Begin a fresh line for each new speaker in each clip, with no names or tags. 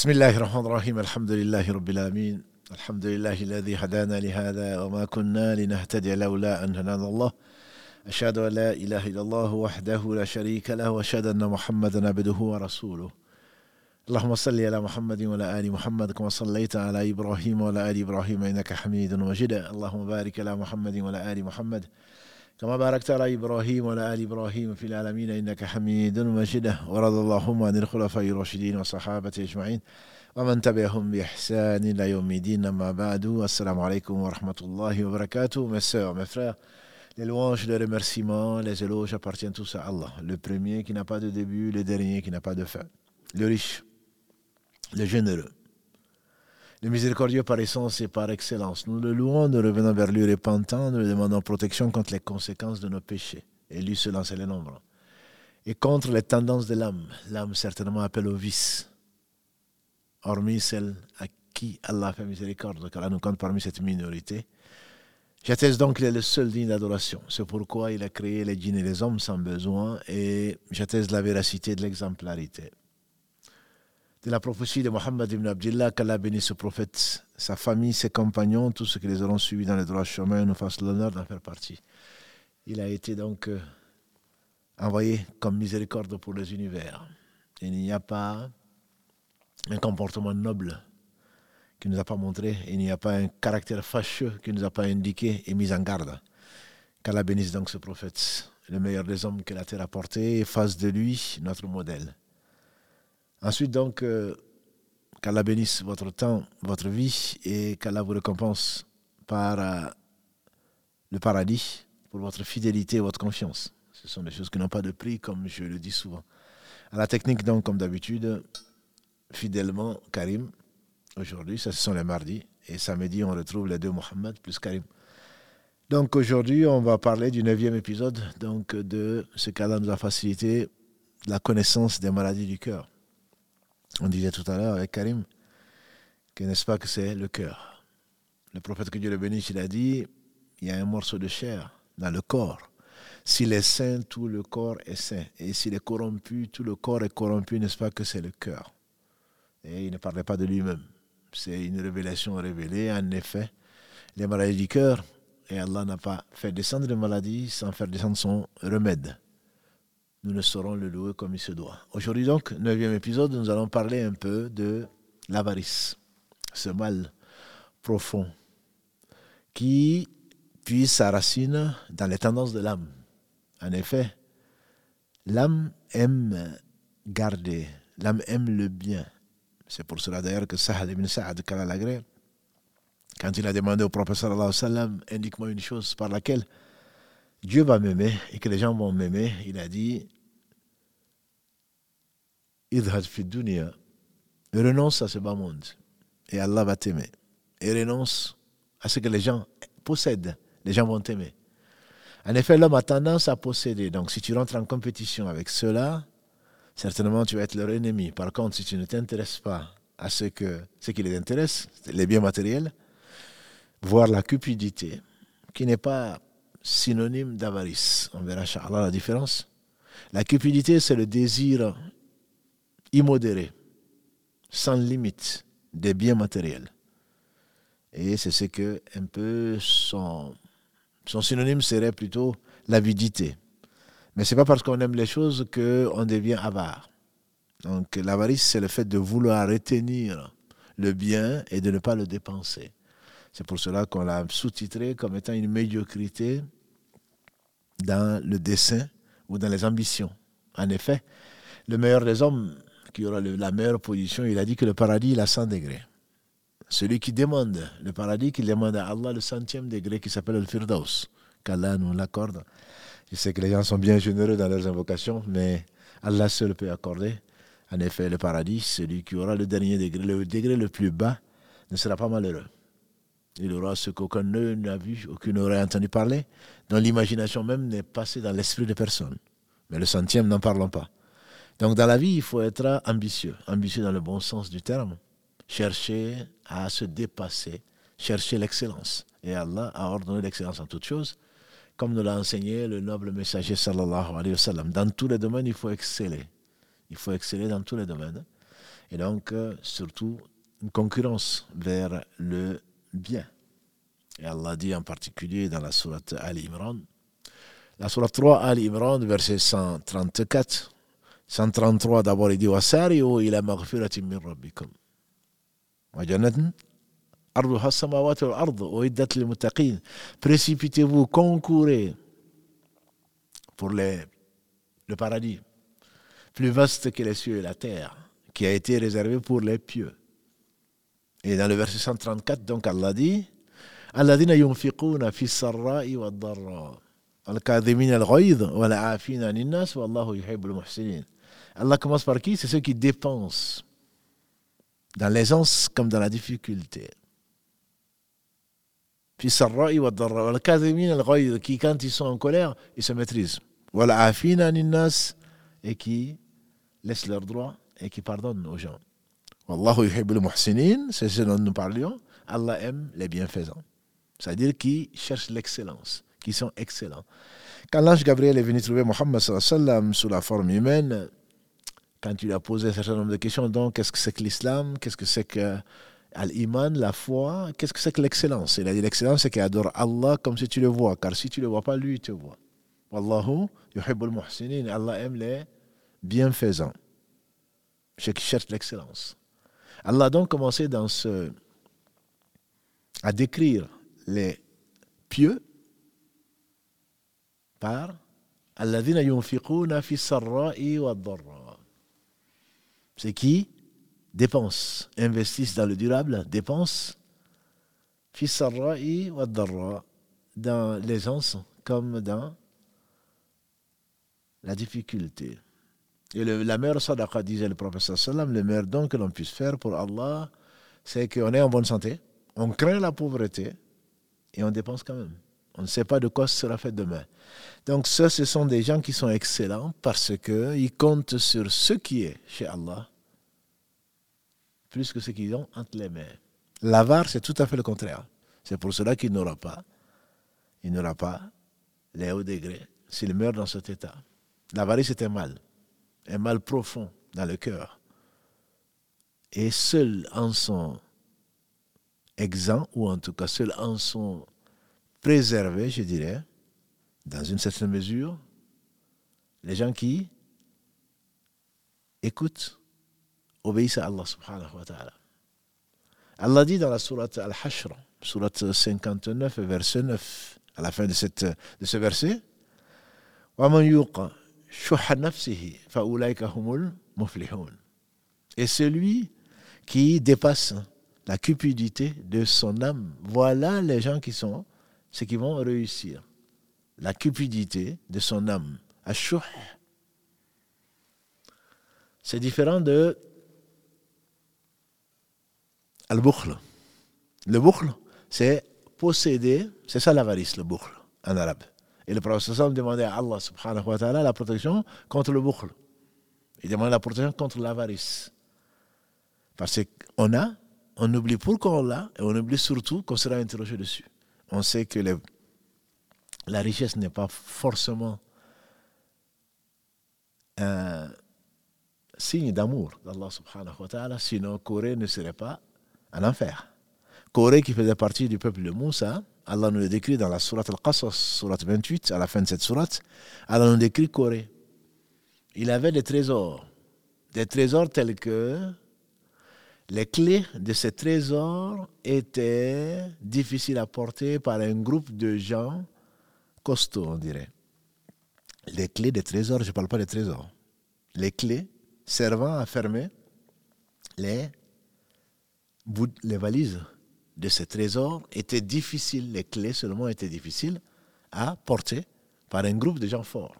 بسم الله الرحمن الرحيم الحمد لله رب العالمين الحمد لله الذي هدانا لهذا وما كنا لنهتدي لولا أن هدانا الله أشهد أن لا إله إلا الله وحده لا شريك له وأشهد أن محمدا عبده ورسوله اللهم صل على محمد وعلى آل محمد كما صليت على إبراهيم وعلى آل إبراهيم إنك حميد مجيد اللهم بارك على محمد وعلى آل محمد كما باركت على إبراهيم وعلى آل إبراهيم في العالمين إنك حميد مجيد. ورضى اللهم عن الخلفاء الراشدين والصحابة أجمعين ومن تبعهم بإحسان إلى يوم الدين. أما بعد السلام عليكم ورحمة الله وبركاته. Mes sœurs, mes frères les louanges, les remerciements, les éloges appartiennent tous à Allah. Le premier qui n'a pas de début, le dernier qui n'a pas de fin. Le riche, le généreux. Le miséricordieux par essence et par excellence. Nous le louons, nous revenons vers lui repentant, nous lui demandons protection contre les conséquences de nos péchés. Et lui en sait les nombres. Et contre les tendances de l'âme. L'âme certainement appelle au vice. Hormis celle à qui Allah fait miséricorde, car Allah nous compte parmi cette minorité. J'atteste donc qu'il est le seul digne d'adoration. C'est pourquoi il a créé les djinns et les hommes sans besoin. Et j'atteste la véracité de l'exemplarité de la prophétie de Mohammed ibn Abdullah, qu'Allah bénisse ce prophète, sa famille, ses compagnons, tous ceux qui les auront suivis dans les droits chemins, nous fassent l'honneur d'en faire partie. Il a été donc euh, envoyé comme miséricorde pour les univers. Il n'y a pas un comportement noble qui ne nous a pas montré, il n'y a pas un caractère fâcheux qui ne nous a pas indiqué et mis en garde. Qu'Allah bénisse donc ce prophète, le meilleur des hommes que la terre a porté, et fasse de lui notre modèle. Ensuite, donc, euh, qu'Allah bénisse votre temps, votre vie et qu'Allah vous récompense par euh, le paradis pour votre fidélité et votre confiance. Ce sont des choses qui n'ont pas de prix, comme je le dis souvent. À la technique, donc, comme d'habitude, fidèlement, Karim. Aujourd'hui, ça, ce sont les mardis. Et samedi, on retrouve les deux Mohammed plus Karim. Donc aujourd'hui, on va parler du neuvième épisode donc, de ce qu'Allah nous a facilité, la connaissance des maladies du cœur. On disait tout à l'heure avec Karim que n'est-ce pas que c'est le cœur. Le prophète que Dieu le bénisse, il a dit il y a un morceau de chair dans le corps. S'il est saint, tout le corps est saint. Et s'il est corrompu, tout le corps est corrompu, n'est-ce pas que c'est le cœur. Et il ne parlait pas de lui-même. C'est une révélation révélée. En effet, les maladies du cœur, et Allah n'a pas fait descendre les maladies sans faire descendre son remède nous ne saurons le louer comme il se doit. Aujourd'hui donc, neuvième épisode, nous allons parler un peu de l'avarice, ce mal profond qui puise sa racine dans les tendances de l'âme. En effet, l'âme aime garder, l'âme aime le bien. C'est pour cela d'ailleurs que Sahad ibn Sa'ad Kalalagré, quand il a demandé au prophète indique-moi une chose par laquelle Dieu va m'aimer et que les gens vont m'aimer, il a dit renonce à ce bas monde et Allah va t'aimer. Et renonce à ce que les gens possèdent, les gens vont t'aimer. En effet, l'homme a tendance à posséder. Donc, si tu rentres en compétition avec cela, certainement tu vas être leur ennemi. Par contre, si tu ne t'intéresses pas à ce, que, ce qui les intéresse, les biens matériels, voire la cupidité, qui n'est pas synonyme d'avarice. On verra, Inch'Allah, la différence. La cupidité, c'est le désir immodéré, sans limite, des biens matériels. Et c'est ce que, un peu, son, son synonyme serait plutôt l'avidité. Mais ce n'est pas parce qu'on aime les choses qu'on devient avare. Donc l'avarice, c'est le fait de vouloir retenir le bien et de ne pas le dépenser. C'est pour cela qu'on l'a sous-titré comme étant une médiocrité dans le dessin ou dans les ambitions. En effet, le meilleur des hommes, qui aura la meilleure position, il a dit que le paradis, il a 100 degrés. Celui qui demande le paradis, qui demande à Allah le centième degré qui s'appelle le Firdaus, qu'Allah nous l'accorde. Je sais que les gens sont bien généreux dans leurs invocations, mais Allah seul peut accorder. En effet, le paradis, celui qui aura le dernier degré, le degré le plus bas, ne sera pas malheureux. Il aura ce qu'aucun n'a vu, aucun n'aurait entendu parler, dont l'imagination même n'est passée dans l'esprit de personne. Mais le centième, n'en parlons pas. Donc dans la vie, il faut être ambitieux, ambitieux dans le bon sens du terme, chercher à se dépasser, chercher l'excellence. Et Allah a ordonné l'excellence en toutes choses, comme nous l'a enseigné le noble messager sallallahu alayhi wa sallam. Dans tous les domaines, il faut exceller. Il faut exceller dans tous les domaines. Et donc, euh, surtout, une concurrence vers le bien. Et Allah dit en particulier dans la sourate Ali Imran, la sourate 3 Ali Imran, verset 134, 133 d'abord, il dit min rabbikum. Wa jannatin arduha samawati wal ard uiddat lil muttaqin. Précipitez-vous, concourez pour le paradis plus vaste que les cieux et la terre, qui a été réservé pour les pieux. Et dans le verset 134, donc Allah dit الذين ينفقون في السراء والضراء الكاظمين الغيظ والعافين عن الناس والله يحب المحسنين Allah commence par qui C'est ceux qui dépensent dans l'aisance comme dans la difficulté. في السراء والضراء والكاظمين الغيظ qui quand ils sont en colère, ils se maîtrisent. والعافين عن الناس et qui laissent leurs droits et qui pardonnent aux gens. Wallahu yuhibbul muhsinin, c'est ce dont nous parlions. Allah aime les bienfaisants. C'est-à-dire qui cherchent l'excellence, qui sont excellents. Quand l'ange Gabriel est venu trouver Mohammed sous la forme humaine, quand il a posé un certain nombre de questions, donc qu'est-ce que c'est que l'islam, qu'est-ce que c'est que l'iman, la foi, qu'est-ce que c'est que l'excellence? Il a dit l'excellence, c'est qu'il adore Allah comme si tu le vois, car si tu ne le vois pas, lui, il te voit. Wallahu yuhibbul muhsinin, Allah aime les bienfaisants, ceux qui cherchent l'excellence. Allah a donc commencé dans ce, à décrire les pieux par Alladhina yunfiquna fi sarra'i wa C'est qui dépensent, investissent dans le durable, dépensent fi sarra'i wa dans l'aisance comme dans la difficulté. Et la meilleure sadaqa, disait le professeur sallam, le meilleur don que l'on puisse faire pour Allah, c'est qu'on est en bonne santé, on craint la pauvreté et on dépense quand même. On ne sait pas de quoi sera fait demain. Donc ça, ce sont des gens qui sont excellents parce qu'ils comptent sur ce qui est chez Allah plus que ce qu'ils ont entre les mains. L'avare, c'est tout à fait le contraire. C'est pour cela qu'il n'aura pas, il n'aura pas les hauts degrés s'il meurt dans cet état. L'avarice est un mal, un mal profond dans le cœur. Et seuls en sont exempts, ou en tout cas seuls en sont préservés, je dirais, dans une certaine mesure, les gens qui écoutent, obéissent à Allah subhanahu wa ta'ala. Allah dit dans la sourate Al-Hashr, sourate 59, verset 9, à la fin de, cette, de ce verset, et celui qui dépasse la cupidité de son âme, voilà les gens qui sont ceux qui vont réussir. La cupidité de son âme. C'est différent de al-bukhl. Le bukhl, c'est posséder, c'est ça l'avarice, le bukhl, en arabe. Et le prophète demandait à Allah subhanahu wa ta'ala la protection contre le bukhl. Il demandait la protection contre l'avarice. Parce qu'on a, on oublie pourquoi on l'a, et on oublie surtout qu'on sera interrogé dessus. On sait que la richesse n'est pas forcément un signe d'amour d'Allah subhanahu wa ta'ala, sinon Corée ne serait pas en enfer. Corée qui faisait partie du peuple de Moussa, Allah nous le décrit dans la sourate Al-Qasas, sourate 28, à la fin de cette sourate. Allah nous décrit Corée. Il avait des trésors. Des trésors tels que les clés de ces trésors étaient difficiles à porter par un groupe de gens costauds, on dirait. Les clés des trésors, je ne parle pas des trésors. Les clés servant à fermer les, les valises de ces trésors étaient difficiles, les clés seulement étaient difficiles à porter par un groupe de gens forts.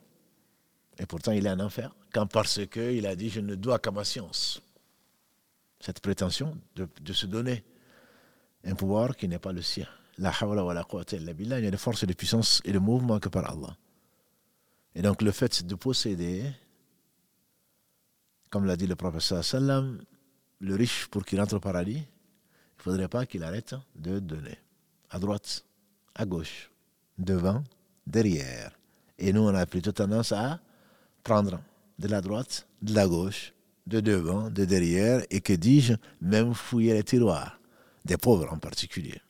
Et pourtant, il est en enfer, quand parce qu'il a dit Je ne dois qu'à ma science. Cette prétention de, se donner un pouvoir qui n'est pas le sien. La hawla wa la il y a de force de puissance et de mouvement que par Allah. Et donc, le fait de posséder, comme l'a dit le prophète le riche pour qu'il entre au paradis, ne faudrait pas qu'il arrête de donner. À droite, à gauche, devant, derrière. Et nous, on a plutôt tendance à prendre de la droite, de la gauche de devant, de derrière, et que dis-je, même fouiller les tiroirs, des pauvres en particulier.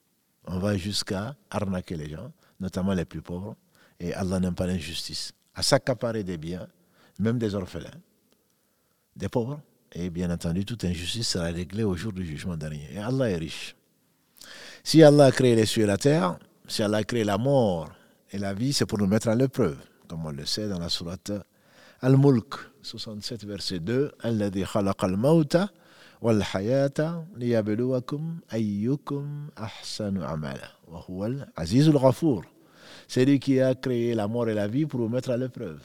On va jusqu'à arnaquer les gens, notamment les plus pauvres, et Allah n'aime pas l'injustice. À s'accaparer des biens, même des orphelins, des pauvres, et bien entendu, toute injustice sera réglée au jour du jugement dernier. Et Allah est riche. Si Allah a créé les cieux et la terre, si Allah a créé la mort et la vie, c'est pour nous mettre à l'épreuve, comme on le sait dans la sourate Al-Mulk, 67, verset 2, Alladhi khalaqa al-mawta wal hayata liyabluwakum ayyukum ahsanu amala. Wa ghafour. C'est lui qui a créé la mort et la vie pour nous mettre à l'épreuve.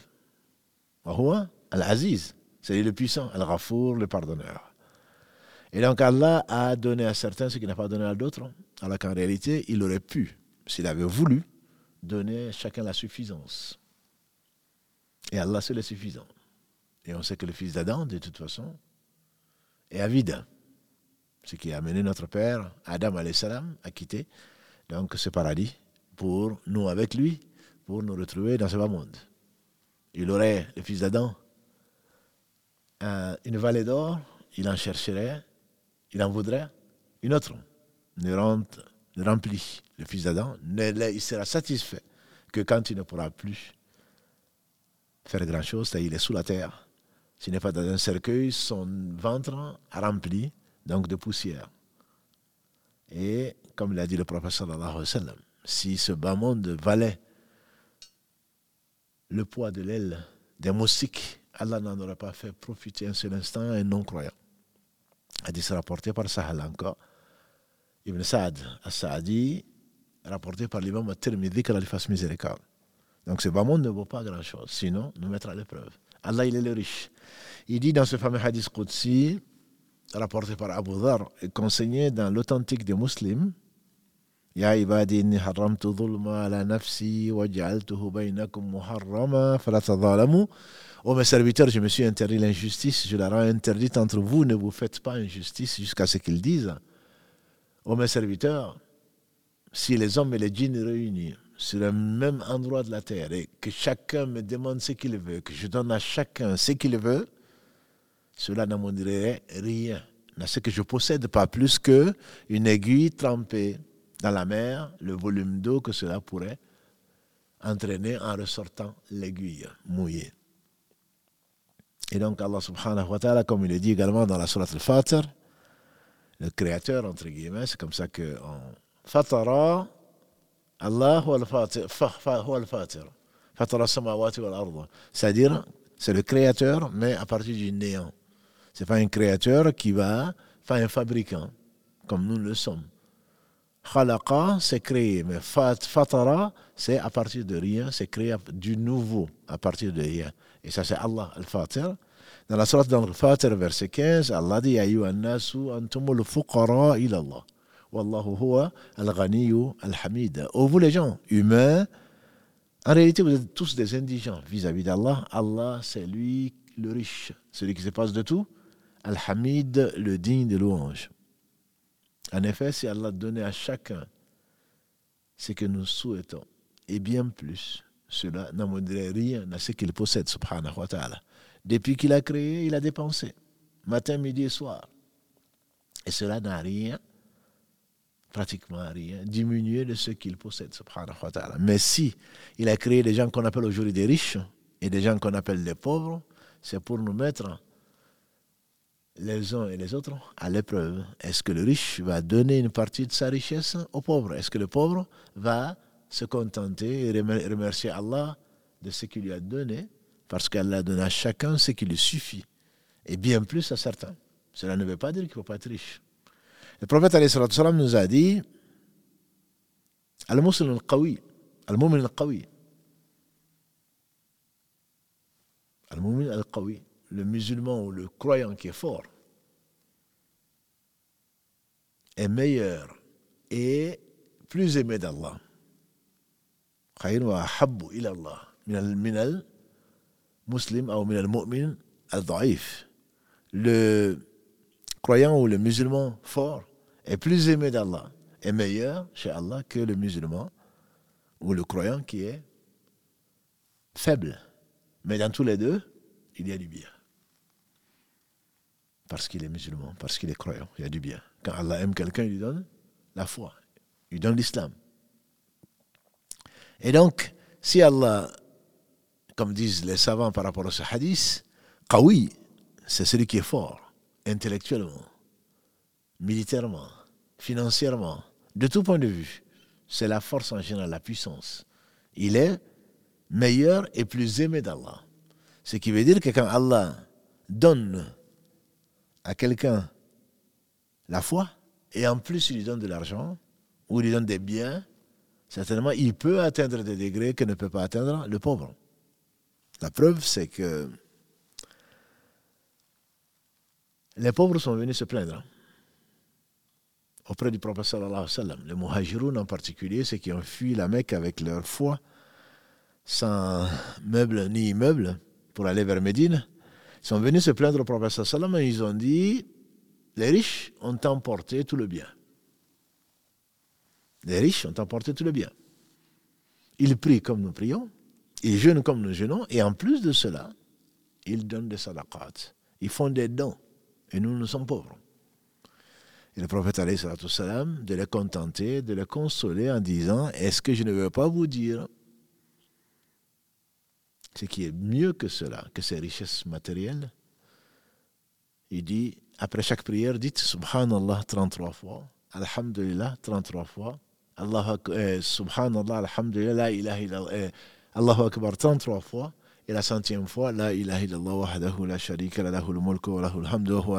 Al-aziz. C'est le puissant, Al-Ghafour, le pardonneur. Et donc Allah a donné à certains ce qu'il n'a pas donné à d'autres, alors qu'en réalité, il aurait pu, s'il avait voulu, donner chacun la suffisance. Et Allah, c'est le suffisant. Et on sait que le fils d'Adam, de toute façon, est avide. Ce qui a amené notre père, Adam salam, à quitter donc ce paradis pour nous avec lui, pour nous retrouver dans ce bas monde. Il aurait, le fils d'Adam, une vallée d'or, il en chercherait, il en voudrait une autre. Ne, rentre, remplit le fils d'Adam, il sera satisfait que quand il ne pourra plus faire grand-chose, il est sous la terre. S'il n'est pas dans un cercueil, son ventre rempli donc de poussière. Et comme l'a dit le professeur si ce bas monde valait le poids de l'aile des moustiques Allah n'en aurait pas fait profiter un seul instant un non-croyant. Hadith rapporté par Sahal encore. Ibn Saad al-Saadi, rapporté par l'imam al-Tirmidhi, qu'Allah lui fasse miséricorde. Donc ce bas monde ne vaut pas grand-chose, sinon nous mettra à l'épreuve. Allah, il est le riche. Il dit dans ce fameux hadith Qudsi, rapporté par Abu Dhar et conseillé dans l'authentique des musulmans, ibadi inni haramtu dhulma ala nafsi wa ja'altuhu baynakum muharrama fala tadhalamu Oh mes serviteurs, je me suis interdit l'injustice, je la rends interdite entre vous, ne vous faites pas injustice jusqu'à ce qu'ils disent. Oh mes serviteurs, si les hommes et les djinns réunis sur le même endroit de la terre et que chacun me demande ce qu'il veut, que je donne à chacun ce qu'il veut, cela n'en dirait rien. Ce que je possède pas plus que une aiguille trempée dans la mer, le volume d'eau que cela pourrait entraîner en ressortant l'aiguille mouillée. Et donc Allah subhanahu wa ta'ala, comme il est dit également dans la Surat al-Fatir, le créateur, entre guillemets, c'est comme ça que Fatara, Allah al-Fatir. Fatara samawati wal C'est-à-dire, c'est le créateur, mais à partir du néant. C'est pas un créateur qui va faire un fabricant, comme nous le sommes. Khalaqa, c'est créé, mais Fatara, c'est à partir de rien, c'est créé du nouveau, à partir de rien. Et ça, c'est Allah al-Fatir. Dans la sourate al-Fatir, verset 15, Allah dit Ayyuha nasu antumul fuqara ila Allah. Wallahu huwa al-ghaniyu al-hamid. Oh, vous les gens humains, en réalité, vous êtes tous des indigents vis-à-vis d'Allah. Allah, c'est lui le riche, celui qui se passe de tout. Al-Hamid, le digne de louange. En effet, si Allah donnait à chacun ce que nous souhaitons, et bien plus, cela n'amènerait rien à ce qu'il possède, subhanahu wa ta'ala. Depuis qu'il a créé, il a dépensé, matin, midi et soir. Et cela n'a rien, pratiquement rien, diminué de ce qu'il possède, subhanahu wa ta'ala. Mais si il a créé des gens qu'on appelle aujourd'hui des riches et des gens qu'on appelle des pauvres, c'est pour nous mettre les uns et les autres à l'épreuve. Est-ce que le riche va donner une partie de sa richesse aux pauvres? Est-ce que le pauvre va se contenter et remercier Allah de ce qu'il lui a donné parce qu'Allah donne à chacun ce qui lui suffit et bien plus à certains. Cela ne veut pas dire qu'il ne faut pas être riche. Le prophète nous a dit Al-Muslim al-Qawi, Al-Mumin al-Qawi. Al-Mumin al-Qawi le musulman ou le croyant qui est fort est meilleur et plus aimé d'Allah. Le croyant ou le musulman fort est plus aimé d'Allah, est meilleur chez Allah que le musulman ou le croyant qui est faible. Mais dans tous les deux, il y a du bien. Parce qu'il est musulman, parce qu'il est croyant, il y a du bien. Quand Allah aime quelqu'un, il lui donne la foi, il lui donne l'islam. Et donc, si Allah, comme disent les savants par rapport à ce hadith, Qawi, c'est celui qui est fort, intellectuellement, militairement, financièrement, de tout point de vue. C'est la force en général, la puissance. Il est meilleur et plus aimé d'Allah. Ce qui veut dire que quand Allah donne à quelqu'un la foi, et en plus il lui donne de l'argent, ou il lui donne des biens, certainement il peut atteindre des degrés que ne peut pas atteindre le pauvre. La preuve, c'est que les pauvres sont venus se plaindre auprès du prophète sallallahu. Les muhajiroun en particulier, ceux qui ont fui la Mecque avec leur foi, sans meubles ni immeubles, pour aller vers Médine, sont venus se plaindre au prophète sallallahu et ils ont dit, les riches ont emporté tout le bien. Les riches ont emporté tout le bien. Ils prient comme nous prions, ils jeûnent comme nous jeûnons, et en plus de cela, ils donnent des sadaqat. Ils font des dons, et nous, nous sommes pauvres. Et le prophète salam, de les contenter, de les consoler en disant Est-ce que je ne veux pas vous dire ce qui est mieux que cela, que ces richesses matérielles? Il dit Après chaque prière, dites Subhanallah 33 fois, Alhamdulillah 33 fois, Allah, eh, Subhanallah, Alhamdulillah, La ilaha eh, Allahu Akbar 33 fois. Et la centième fois, La ilaha illallah wahdahu la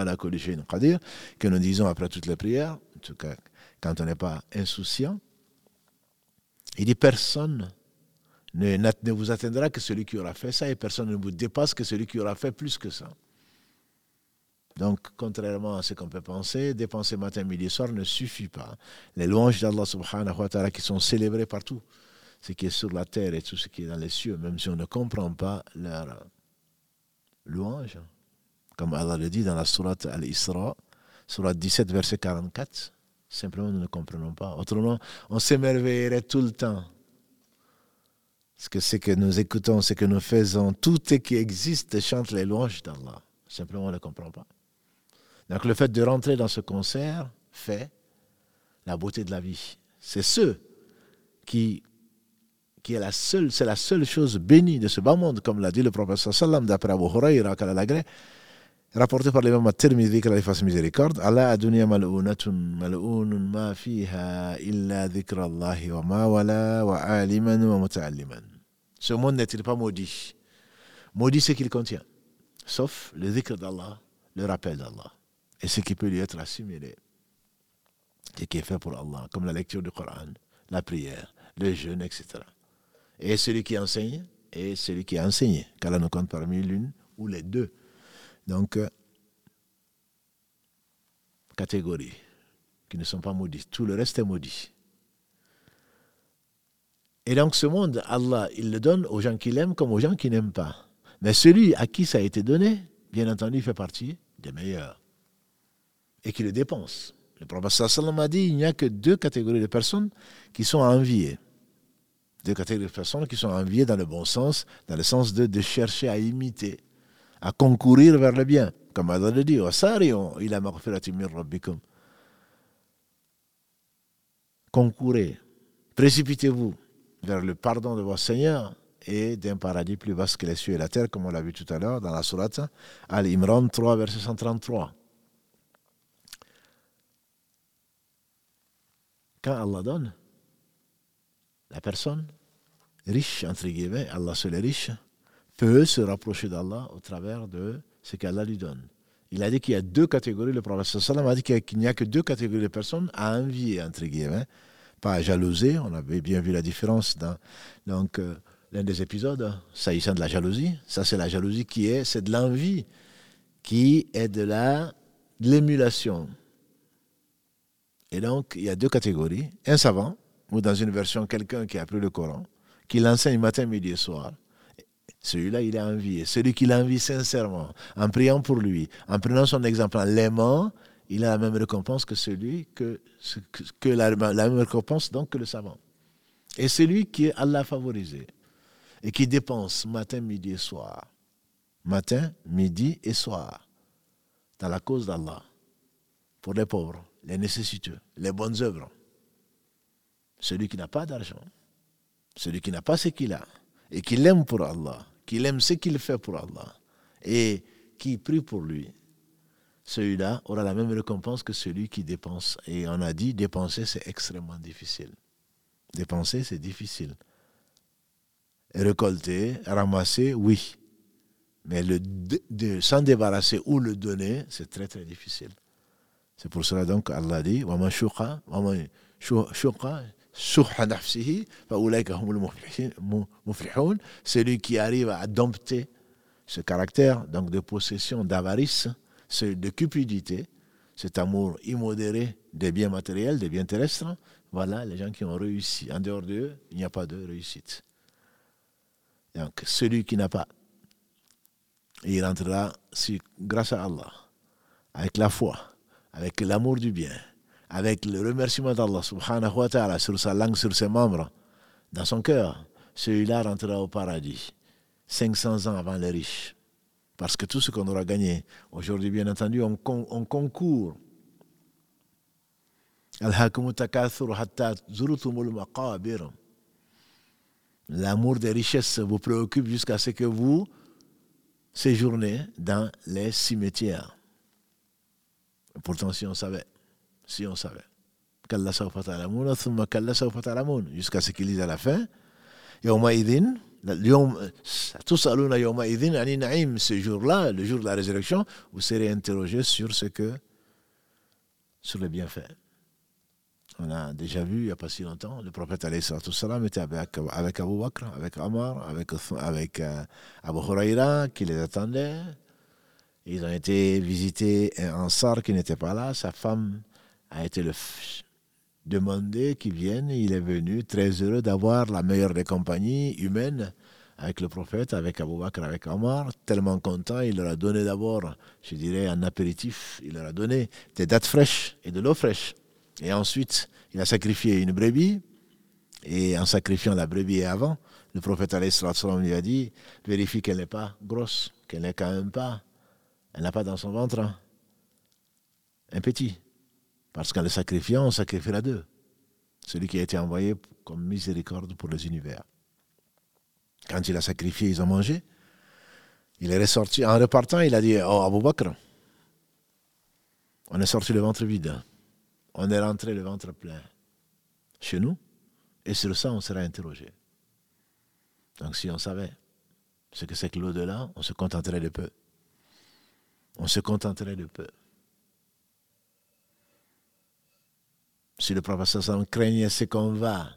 la qadir, que nous disons après toutes les prières, en tout cas quand on n'est pas insouciant. Il dit personne ne, ne vous atteindra que celui qui aura fait ça et personne ne vous dépasse que celui qui aura fait plus que ça. Donc, contrairement à ce qu'on peut penser, dépenser matin, midi soir ne suffit pas. Les louanges d'Allah subhanahu wa ta'ala qui sont célébrées partout ce qui est sur la terre et tout ce qui est dans les cieux, même si on ne comprend pas leur louange. Comme Allah le dit dans la sourate Al-Isra, sourate 17, verset 44. Simplement, nous ne comprenons pas. Autrement, on s'émerveillerait tout le temps. Parce que ce que nous écoutons, ce que nous faisons, tout ce qui existe chante les louanges d'Allah. Simplement, on ne comprend pas. Donc, le fait de rentrer dans ce concert fait la beauté de la vie. C'est ceux qui est la seule, c'est la seule chose bénie de ce bas monde, comme l'a dit le prophète sallam d'après Abu Huraira rapporté par l'imam at-Tirmidhi que la fasse miséricorde. Allah adunya mal'unatun mal'unun ma fiha illa wa ma wala wa aliman wa ce monde n'est-il pas maudit? Maudit ce qu'il contient sauf le dhikr d'Allah le rappel d'Allah et ce qui peut lui être assimilé ce qui est fait pour Allah comme la lecture du Coran la prière le jeûne etc et celui qui enseigne et celui qui a enseigné, car nous compte parmi l'une ou les deux. Donc, euh, catégories qui ne sont pas maudites. Tout le reste est maudit. Et donc ce monde, Allah, il le donne aux gens qui l'aiment comme aux gens qui n'aiment pas. Mais celui à qui ça a été donné, bien entendu, fait partie des meilleurs. Et qui le dépense. Le prophète sallam a dit, il n'y a que deux catégories de personnes qui sont enviées des catégories de personnes qui sont enviées dans le bon sens, dans le sens de, de chercher à imiter, à concourir vers le bien. Comme Allah le dit, il a rabbikum. Concourez, précipitez-vous vers le pardon de votre Seigneur et d'un paradis plus vaste que les cieux et la terre, comme on l'a vu tout à l'heure dans la sourate Al-Imran 3, verset 133. Quand Allah donne, la personne riche, entre guillemets, Allah seul est riche, peut se rapprocher d'Allah au travers de ce qu'Allah lui donne. Il a dit qu'il y a deux catégories, le prophète a dit qu'il n'y a que deux catégories de personnes à envier, entre guillemets, pas à jalouser, on avait bien vu la différence dans donc, euh, l'un des épisodes, s'agissant de la jalousie. Ça, c'est la jalousie qui est, c'est de l'envie, qui est de l'émulation. Et donc, il y a deux catégories. Un savant, ou dans une version, quelqu'un qui a appris le Coran, qui l'enseigne matin, midi et soir, celui-là, il est envié. Celui qui l'envie sincèrement, en priant pour lui, en prenant son exemple, en l'aimant, il a la même récompense que celui que, que la, même récompense donc que le savant. Et celui qui est Allah favorisé et qui dépense matin, midi et soir. Matin, midi et soir. dans la cause d'Allah, pour les pauvres, les nécessiteux, les bonnes œuvres. Celui qui n'a pas d'argent, celui qui n'a pas ce qu'il a, et qui l'aime pour Allah, qui aime ce qu'il fait pour Allah, et qui prie pour lui, celui-là aura la même récompense que celui qui dépense. Et on a dit, dépenser, c'est extrêmement difficile. Dépenser, c'est difficile. récolter, ramasser, oui. Mais le de, s'en débarrasser ou le donner, c'est très très difficile. C'est pour cela donc Allah dit celui qui arrive à dompter ce caractère donc de possession, d'avarice, de cupidité, cet amour immodéré des biens matériels, des biens terrestres, voilà les gens qui ont réussi. En dehors d'eux, il n'y a pas de réussite. Donc, celui qui n'a pas, il rentrera grâce à Allah, avec la foi, avec l'amour du bien, avec le remerciement d'Allah subhanahu wa ta'ala sur sa langue, sur ses membres, dans son cœur, celui-là rentrera au paradis, 500 ans avant les riches. Parce que tout ce qu'on aura gagné, aujourd'hui, bien entendu, on, on concourt. L'amour des richesses vous préoccupe jusqu'à ce que vous séjournez dans les cimetières. Pourtant, si on savait, si on savait, jusqu'à ce qu'il dise à la fin, ce jour-là, le jour de la résurrection, vous serez interrogé sur ce que, sur les bienfaits. On a déjà vu il n'y a pas si longtemps, le prophète salam était avec, Abu Bakr, avec Omar, avec, avec euh, Abu Huraira qui les attendait. Ils ont été visités un Ansar qui n'était pas là. Sa femme a été le demandé qu'il vienne. Il est venu très heureux d'avoir la meilleure des compagnies humaines avec le prophète, avec Abu Bakr, avec Omar, tellement content, il leur a donné d'abord, je dirais, un apéritif, il leur a donné des dates fraîches et de l'eau fraîche. Et ensuite, il a sacrifié une brebis, et en sacrifiant la brebis avant, le prophète lui a dit, vérifie qu'elle n'est pas grosse, qu'elle n'est quand même pas, elle n'a pas dans son ventre un petit. Parce qu'en le sacrifiant, on sacrifiera deux. Celui qui a été envoyé comme miséricorde pour les univers. Quand il a sacrifié, ils ont mangé. Il est ressorti. En repartant, il a dit Oh, Abu Bakr, on est sorti le ventre vide. On est rentré le ventre plein chez nous. Et sur ça, on sera interrogé. Donc, si on savait ce que c'est que l'au-delà, on se contenterait de peu. On se contenterait de peu. si le professeur craignait ce qu'on va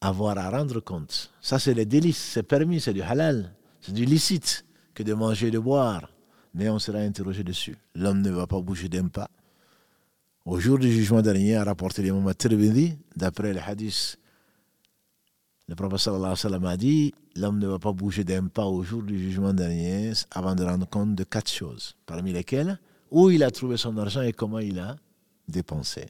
avoir à rendre compte, ça c'est le délice, c'est permis, c'est du halal, c'est du licite que de manger et de boire. Mais on sera interrogé dessus. L'homme ne va pas bouger d'un pas. Au jour du jugement dernier, a rapporté l'imam Tirmidhi, d'après le hadith, le professeur a dit l'homme ne va pas bouger d'un pas au jour du jugement dernier avant de rendre compte de quatre choses, parmi lesquelles où il a trouvé son argent et comment il a dépensé.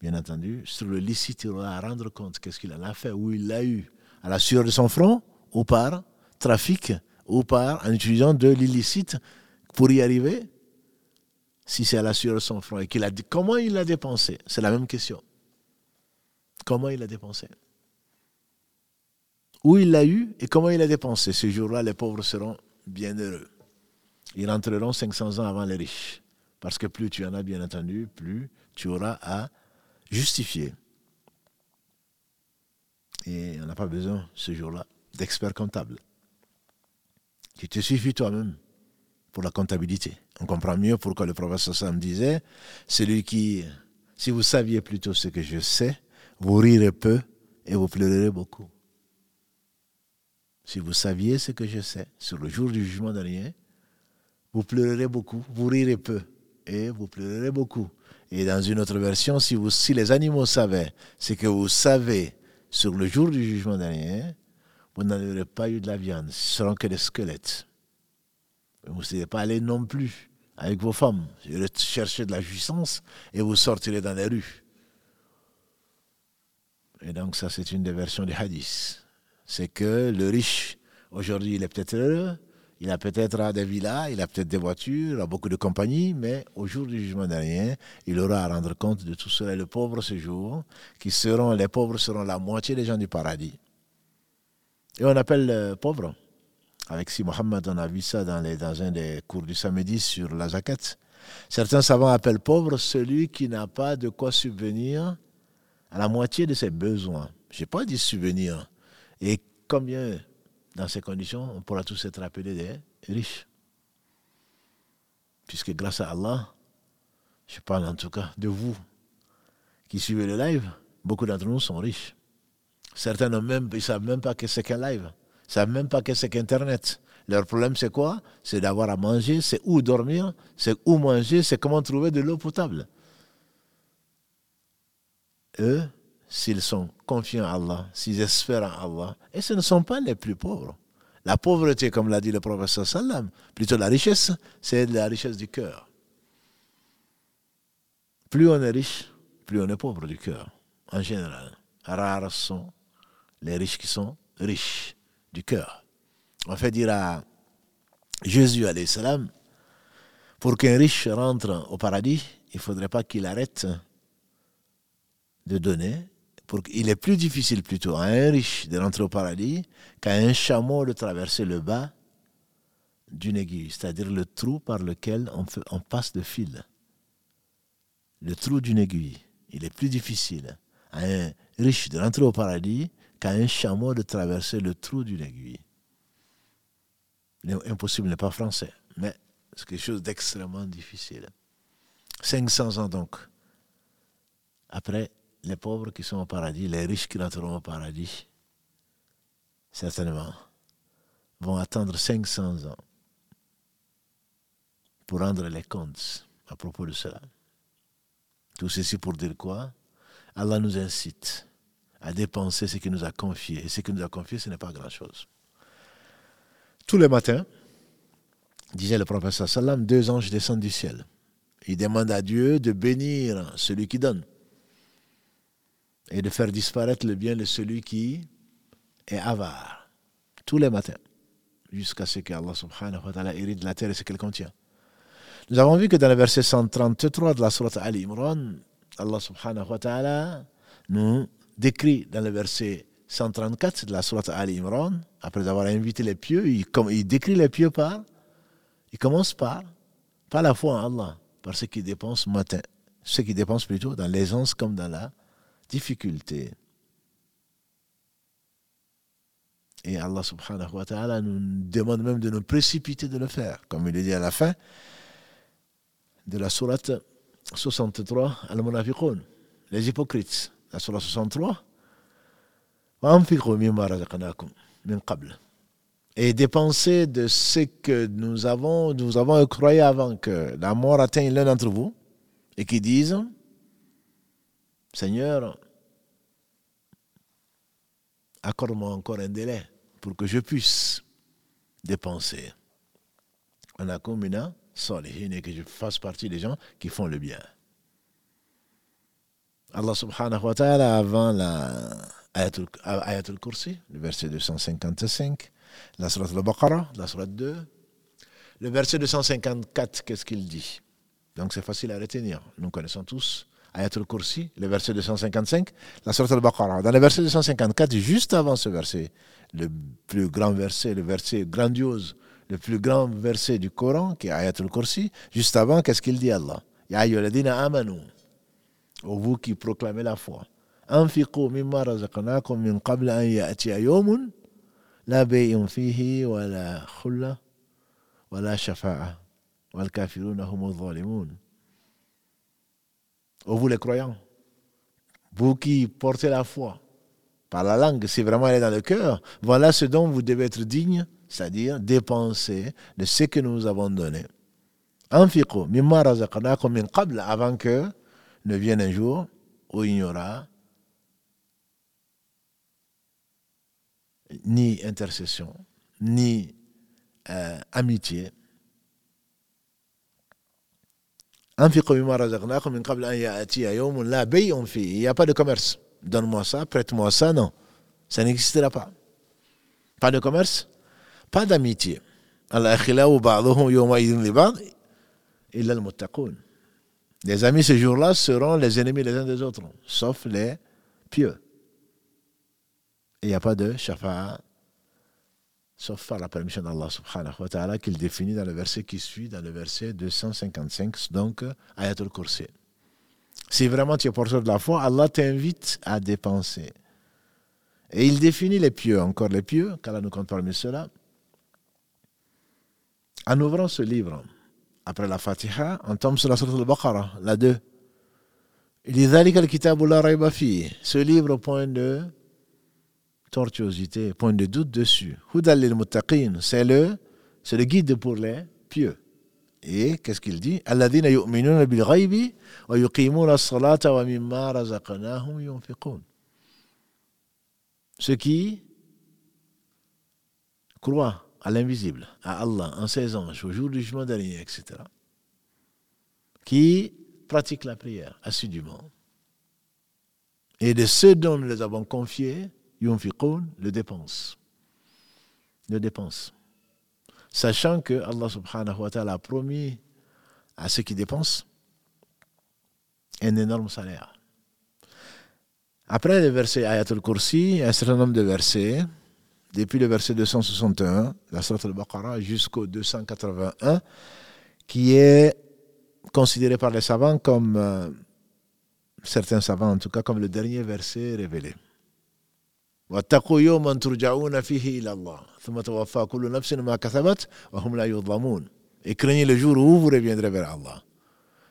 Bien entendu, sur le licite, il aura à rendre compte qu'est-ce qu'il en a fait, où il l'a eu, à la sueur de son front, ou par trafic, ou par en utilisant de l'illicite pour y arriver. Si c'est à la sueur de son front et qu'il a dit comment il l'a dépensé, c'est la même question. Comment il l'a dépensé? Où il l'a eu et comment il a dépensé. Ce jour-là, les pauvres seront bien heureux. Ils rentreront 500 ans avant les riches. Parce que plus tu en as, bien entendu, plus tu auras à justifier. Et on n'a pas besoin, ce jour-là, d'experts comptables. Tu te suffit toi-même pour la comptabilité. On comprend mieux pourquoi le professeur Sam disait, celui qui, si vous saviez plutôt ce que je sais, vous rirez peu et vous pleurerez beaucoup. Si vous saviez ce que je sais sur le jour du jugement dernier, vous pleurerez beaucoup, vous rirez peu et vous pleurerez beaucoup. Et dans une autre version, si, vous, les animaux savaient ce que vous savez sur le jour du jugement dernier, vous n'en pas eu de la viande, ce seront que des squelettes. Vous ne serez pas allé non plus avec vos femmes chercher de la jouissance et vous sortirez dans les rues. Et donc ça, c'est une des versions du hadith. C'est que le riche, aujourd'hui, il est peut-être heureux, Il a peut-être des villas, il a peut-être des voitures, il a beaucoup de compagnies, mais au jour du jugement dernier, il aura à rendre compte de tout cela. Le pauvre ce jour, les pauvres seront la moitié des gens du paradis. Et on appelle le pauvre. Avec Si Mohammed, on a vu ça dans, les, dans un des cours du samedi sur la zakat. Certains savants appellent pauvre celui qui n'a pas de quoi subvenir à la moitié de ses besoins. Je n'ai pas dit subvenir. Et combien, dans ces conditions, on pourra tous être appelés des riches? Puisque grâce à Allah, je parle en tout cas de vous qui suivez le live, beaucoup d'entre nous sont riches. Certains ne savent même pas que c'est qu'un live. Ils ne savent même pas que c'est qu'Internet. Leur problème, c'est quoi? C'est d'avoir à manger, c'est où dormir, c'est où manger, c'est comment trouver de l'eau potable. Eux, s'ils sont confiants à Allah, s'ils espèrent en Allah, et ce ne sont pas les plus pauvres. La pauvreté, comme l'a dit le professeur Salam, plutôt la richesse, c'est la richesse du cœur. Plus on est riche, plus on est pauvre du cœur, en général. Rares sont les riches qui sont riches du cœur. On fait dire à Jésus, salam, pour qu'un riche rentre au paradis, il ne faudrait pas qu'il arrête de donner. Il est plus difficile plutôt à un riche de rentrer au paradis qu'à un chameau de traverser le bas d'une aiguille, c'est-à-dire le trou par lequel on, on passe le fil. Le trou d'une aiguille. Il est plus difficile à un riche de rentrer au paradis qu'à un chameau de traverser le trou d'une aiguille. Impossible n'est pas français, mais c'est quelque chose d'extrêmement difficile. 500 ans donc. Après, les pauvres qui sont au paradis, les riches qui rentreront au paradis, certainement, vont attendre 500 ans pour rendre les comptes à propos de cela. Tout ceci pour dire quoi? Allah nous incite à dépenser ce qu'il nous a confié. Et ce qu'il nous a confié, ce n'est pas grand-chose. Tous les matins, disait le prophète sallam, deux anges descendent du ciel. Ils demandent à Dieu de bénir celui qui donne et de faire disparaître le bien de celui qui est avare. Tous les matins, jusqu'à ce que Allah subhanahu wa ta'ala hérite la terre et ce qu'elle contient. Nous avons vu que dans le verset 133 de la sourate Ali Imran, Allah subhanahu wa ta'ala nous décrit dans le verset 134 de la sourate Ali Imran, après avoir invité les pieux, il, décrit les pieux par, il commence par, par la foi en Allah, par ce qu'ils dépensent matin, ce qu'ils dépensent plutôt dans l'aisance comme dans la difficulté. Et Allah subhanahu wa ta'ala nous demande même de nous précipiter de le faire, comme il est dit à la fin de la sourate 63, Al-Munafiqun, les hypocrites. La sourate 63, et dépenser de ce que nous avons, nous avons croyé avant que la mort atteigne l'un d'entre vous et qui disent Seigneur, accorde-moi encore un délai pour que je puisse dépenser. On a combien et que je fasse partie des gens qui font le bien. Allah subhanahu wa ta'ala avant la Ayatul Kursi, le verset 255, la Surat al-Baqarah, la Surat 2. Le verset 254, qu'est-ce qu'il dit? Donc c'est facile à retenir. Nous connaissons tous Ayat al-Kursi, le verset 255, la sourate al-Baqarah. Dans le verset 254, juste avant ce verset, le plus grand verset, le verset grandiose, le plus grand verset du Coran, qui est Ayat al-Kursi, juste avant, qu'est-ce qu'il dit Allah? Ya amanu, ô vous qui proclamez la foi. Anfiqou mimma razaqnakum min qabla an ya'tiya yawmun la bay'un fihi wa la khulla wa la shafa'a wal kafiruna humu zalimun. Oh, vous les croyants, vous qui portez la foi par la langue, si vraiment elle est dans le cœur, voilà ce dont vous devez être digne, c'est-à-dire dépenser de ce que nous avons donné. Anfiqo, mimma razaqnakum min qabl, avant que ne vienne un jour où il n'y aura ni intercession, ni euh, amitié, Il n'y a pas de commerce. Donne-moi ça, prête-moi ça, non. Ça n'existera pas. Pas de commerce, pas d'amitié. Les amis ce jour-là seront les ennemis les uns des autres, sauf les pieux. Il n'y a pas de shafa'a, sauf par la permission d'Allah subhanahu wa ta'ala qu'il définit dans le verset qui suit, dans le verset 255, donc Ayatul Kursi. Si vraiment tu es porteur de la foi, Allah t'invite à dépenser. Et il définit les pieux, encore les pieux, qu'Allah nous compte parmi cela. En ouvrant ce livre, après la Fatiha, on tombe sur la sourate al-Baqarah, la 2. Il dit Ce livre, point de tortuosité, point de doute dessus. C'est le, c'est le guide pour les pieux. Et qu'est-ce qu'il dit? Ceux qui croient à l'invisible, à Allah, en ses anges, au jour du jugement dernier, etc. Qui pratiquent la prière assidûment. Et de ceux dont nous les avons confiés, yunfiqun, le dépense. Le dépense. Sachant que Allah subhanahu wa ta'ala a promis à ceux qui dépensent un énorme salaire. Après le verset Ayatul Kursi, un certain nombre de versets, depuis le verset 261, la Surat al-Baqarah, jusqu'au 281, qui est considéré par les savants comme, euh, certains savants en tout cas, comme le dernier verset révélé. Et Allah.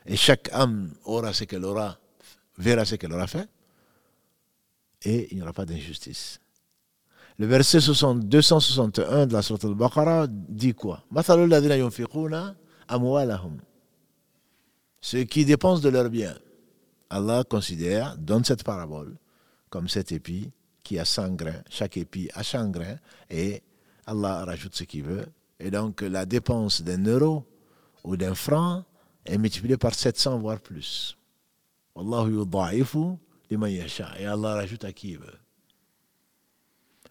Et chaque âme aura ce qu'elle aura, verra ce qu'elle aura fait, et il n'y aura pas d'injustice. Le verset 261 de la Surat al-Baqarah dit quoi? Ceux qui dépensent de leurs biens. Allah considère, donne cette parabole comme cet épi qui a 100 grains. Chaque épi a 100 grains et Allah rajoute ce qu'il veut. Et donc la dépense d'un euro ou d'un franc est multipliée par 700 voire plus. Et Allah rajoute à qui il veut.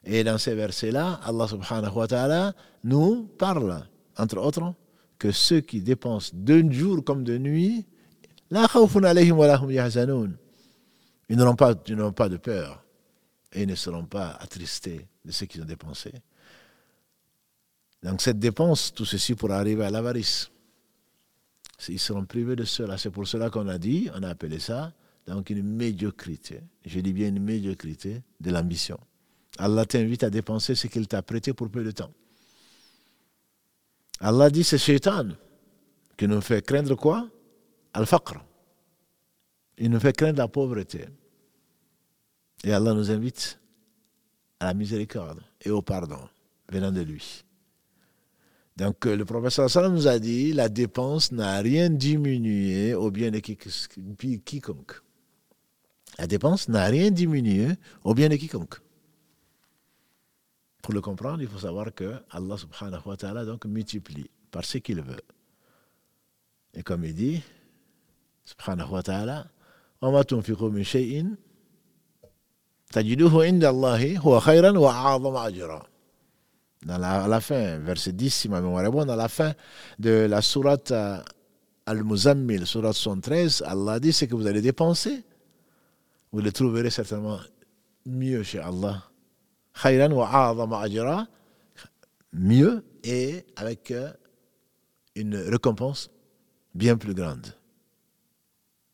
Et dans ces versets-là, Allah subhanahu wa ta'ala nous parle, entre autres, que ceux qui dépensent de jour comme de nuit, ils n'auront pas, pas de peur et ne seront pas attristés de ce qu'ils ont dépensé. Donc cette dépense, tout ceci pour arriver à l'avarice. Ils seront privés de cela. C'est pour cela qu'on a dit, on a appelé ça, donc une médiocrité. Je dis bien une médiocrité de l'ambition. Allah t'invite à dépenser ce qu'il t'a prêté pour peu de temps. Allah dit c'est Shaitan qui nous fait craindre quoi? Al-Faqr. Il nous fait craindre la pauvreté. Et Allah nous invite à la miséricorde et au pardon venant de lui. Donc euh, le professeur nous a dit, la dépense n'a rien diminué au bien de quiconque. La dépense n'a rien diminué au bien de quiconque. Pour le comprendre, il faut savoir que Allah subhanahu wa ta'ala donc multiplie par ce qu'il veut. Et comme il dit, subhanahu wa ta'ala, «» Tajiduhu indallahi huwa khayran wa ajra. Dans à la fin, verset 10, si ma mémoire est bonne, à la fin de la sourate euh, Al-Muzammil, sourate 113, Allah dit ce que vous allez dépenser. Vous le trouverez certainement mieux chez Allah. Khayran wa ajra. Mieux et avec euh, une récompense bien plus grande.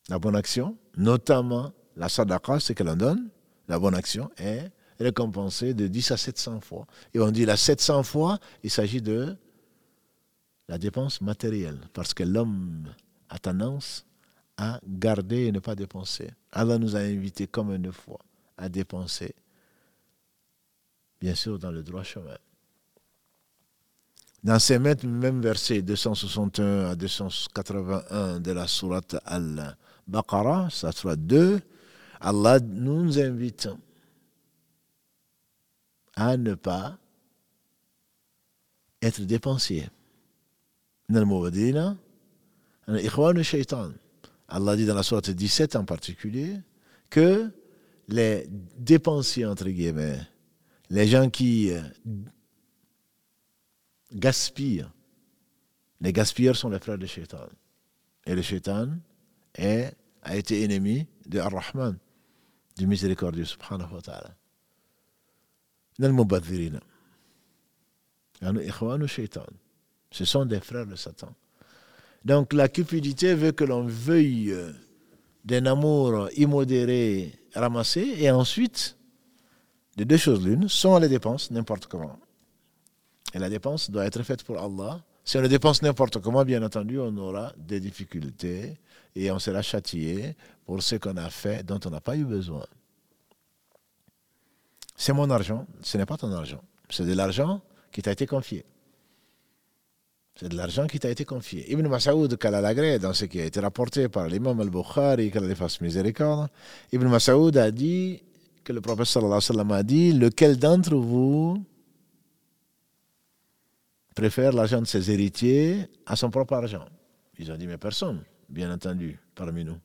La bonne action, notamment la sadaqa, ce qu'elle en donne, la bonne action est récompensée de 10 à 700 fois. Et on dit la 700 fois, il s'agit de la dépense matérielle, parce que l'homme a tendance à garder et ne pas dépenser. Allah nous a invités comme une fois à dépenser bien sûr dans le droit chemin. Dans ces mêmes versets 261 à 281 de la sourate Al-Baqarah, sourate 2, Allah nous invite à ne pas être dépensier. Allah dit dans la sourate 17 en particulier que les dépensiers, entre guillemets, les gens qui euh, gaspillent Les gaspilleurs sont les frères de Shaitan. Et le Shaitan a été ennemi de Ar-Rahman, du miséricordieux, subhanahu wa ta'ala. Ce sont des frères de Satan. Donc la cupidité veut que l'on veuille d'un amour immodéré ramassé et ensuite, de deux choses l'une, soit on les dépense n'importe comment. Et la dépense doit être faite pour Allah. Si on le dépense n'importe comment, bien entendu, on aura des difficultés et on sera châtié pour ce qu'on a fait dont on n'a pas eu besoin. C'est mon argent, ce n'est pas ton argent. C'est de l'argent qui t'a été confié. C'est de l'argent qui t'a été confié. Ibn Mas'ud Kalalagré, dans ce qui a été rapporté par l'imam al-Bukhari, qu'Allah fasse miséricorde, Ibn Mas'ud a dit que le prophète sallam a dit lequel d'entre vous préfère l'argent de ses héritiers à son propre argent? Ils ont dit mais personne, bien entendu, parmi nous.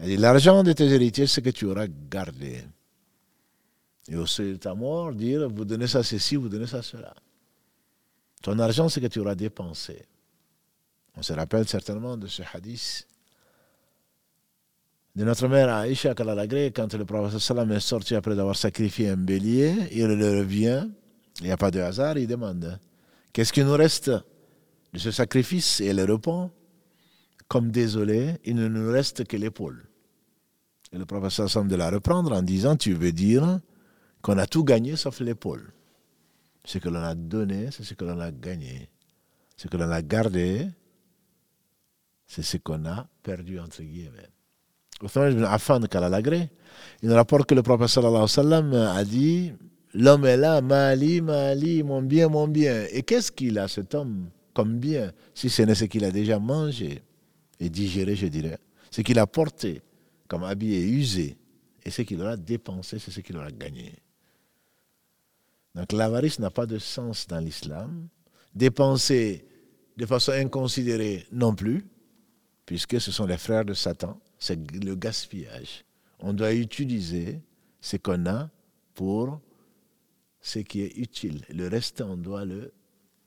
Il dit l'argent de tes héritiers, c'est que tu auras gardé. Et au seuil de ta mort, dire vous donnez ça ceci, vous donnez ça cela. Ton argent, c'est que tu auras dépensé. On se rappelle certainement de ce hadith de notre mère Aïcha Kalalagré, quand le prophète sallam est sorti après avoir sacrifié un bélier, il revient, il n'y a pas de hasard, il demande Qu'est-ce qui nous reste de ce sacrifice? Et elle répond Comme désolé, il ne nous reste que l'épaule. Et le prophète sallam de la reprendre en disant Tu veux dire qu'on a tout gagné sauf l'épaule ce que l'on a donné, c'est ce que l'on a gagné. Ce que l'on a gardé, c'est ce qu'on a perdu, entre guillemets. Othman ibn Affan Kalalagré, il rapporte que le prophète sallallahu a dit L'homme est là, Mali, Mali, mon bien, mon bien. Et qu'est-ce qu'il a, cet homme, comme bien, si ce n'est ce qu'il a déjà mangé? Et digéré, je dirais, ce qu'il a porté comme habit et usé, et ce qu'il aura dépensé, c'est ce qu'il aura gagné. Donc l'avarice n'a pas de sens dans l'islam. Dépenser de façon inconsidérée non plus, puisque ce sont les frères de Satan, c'est le gaspillage. On doit utiliser ce qu'on a pour ce qui est utile. Le reste, on doit le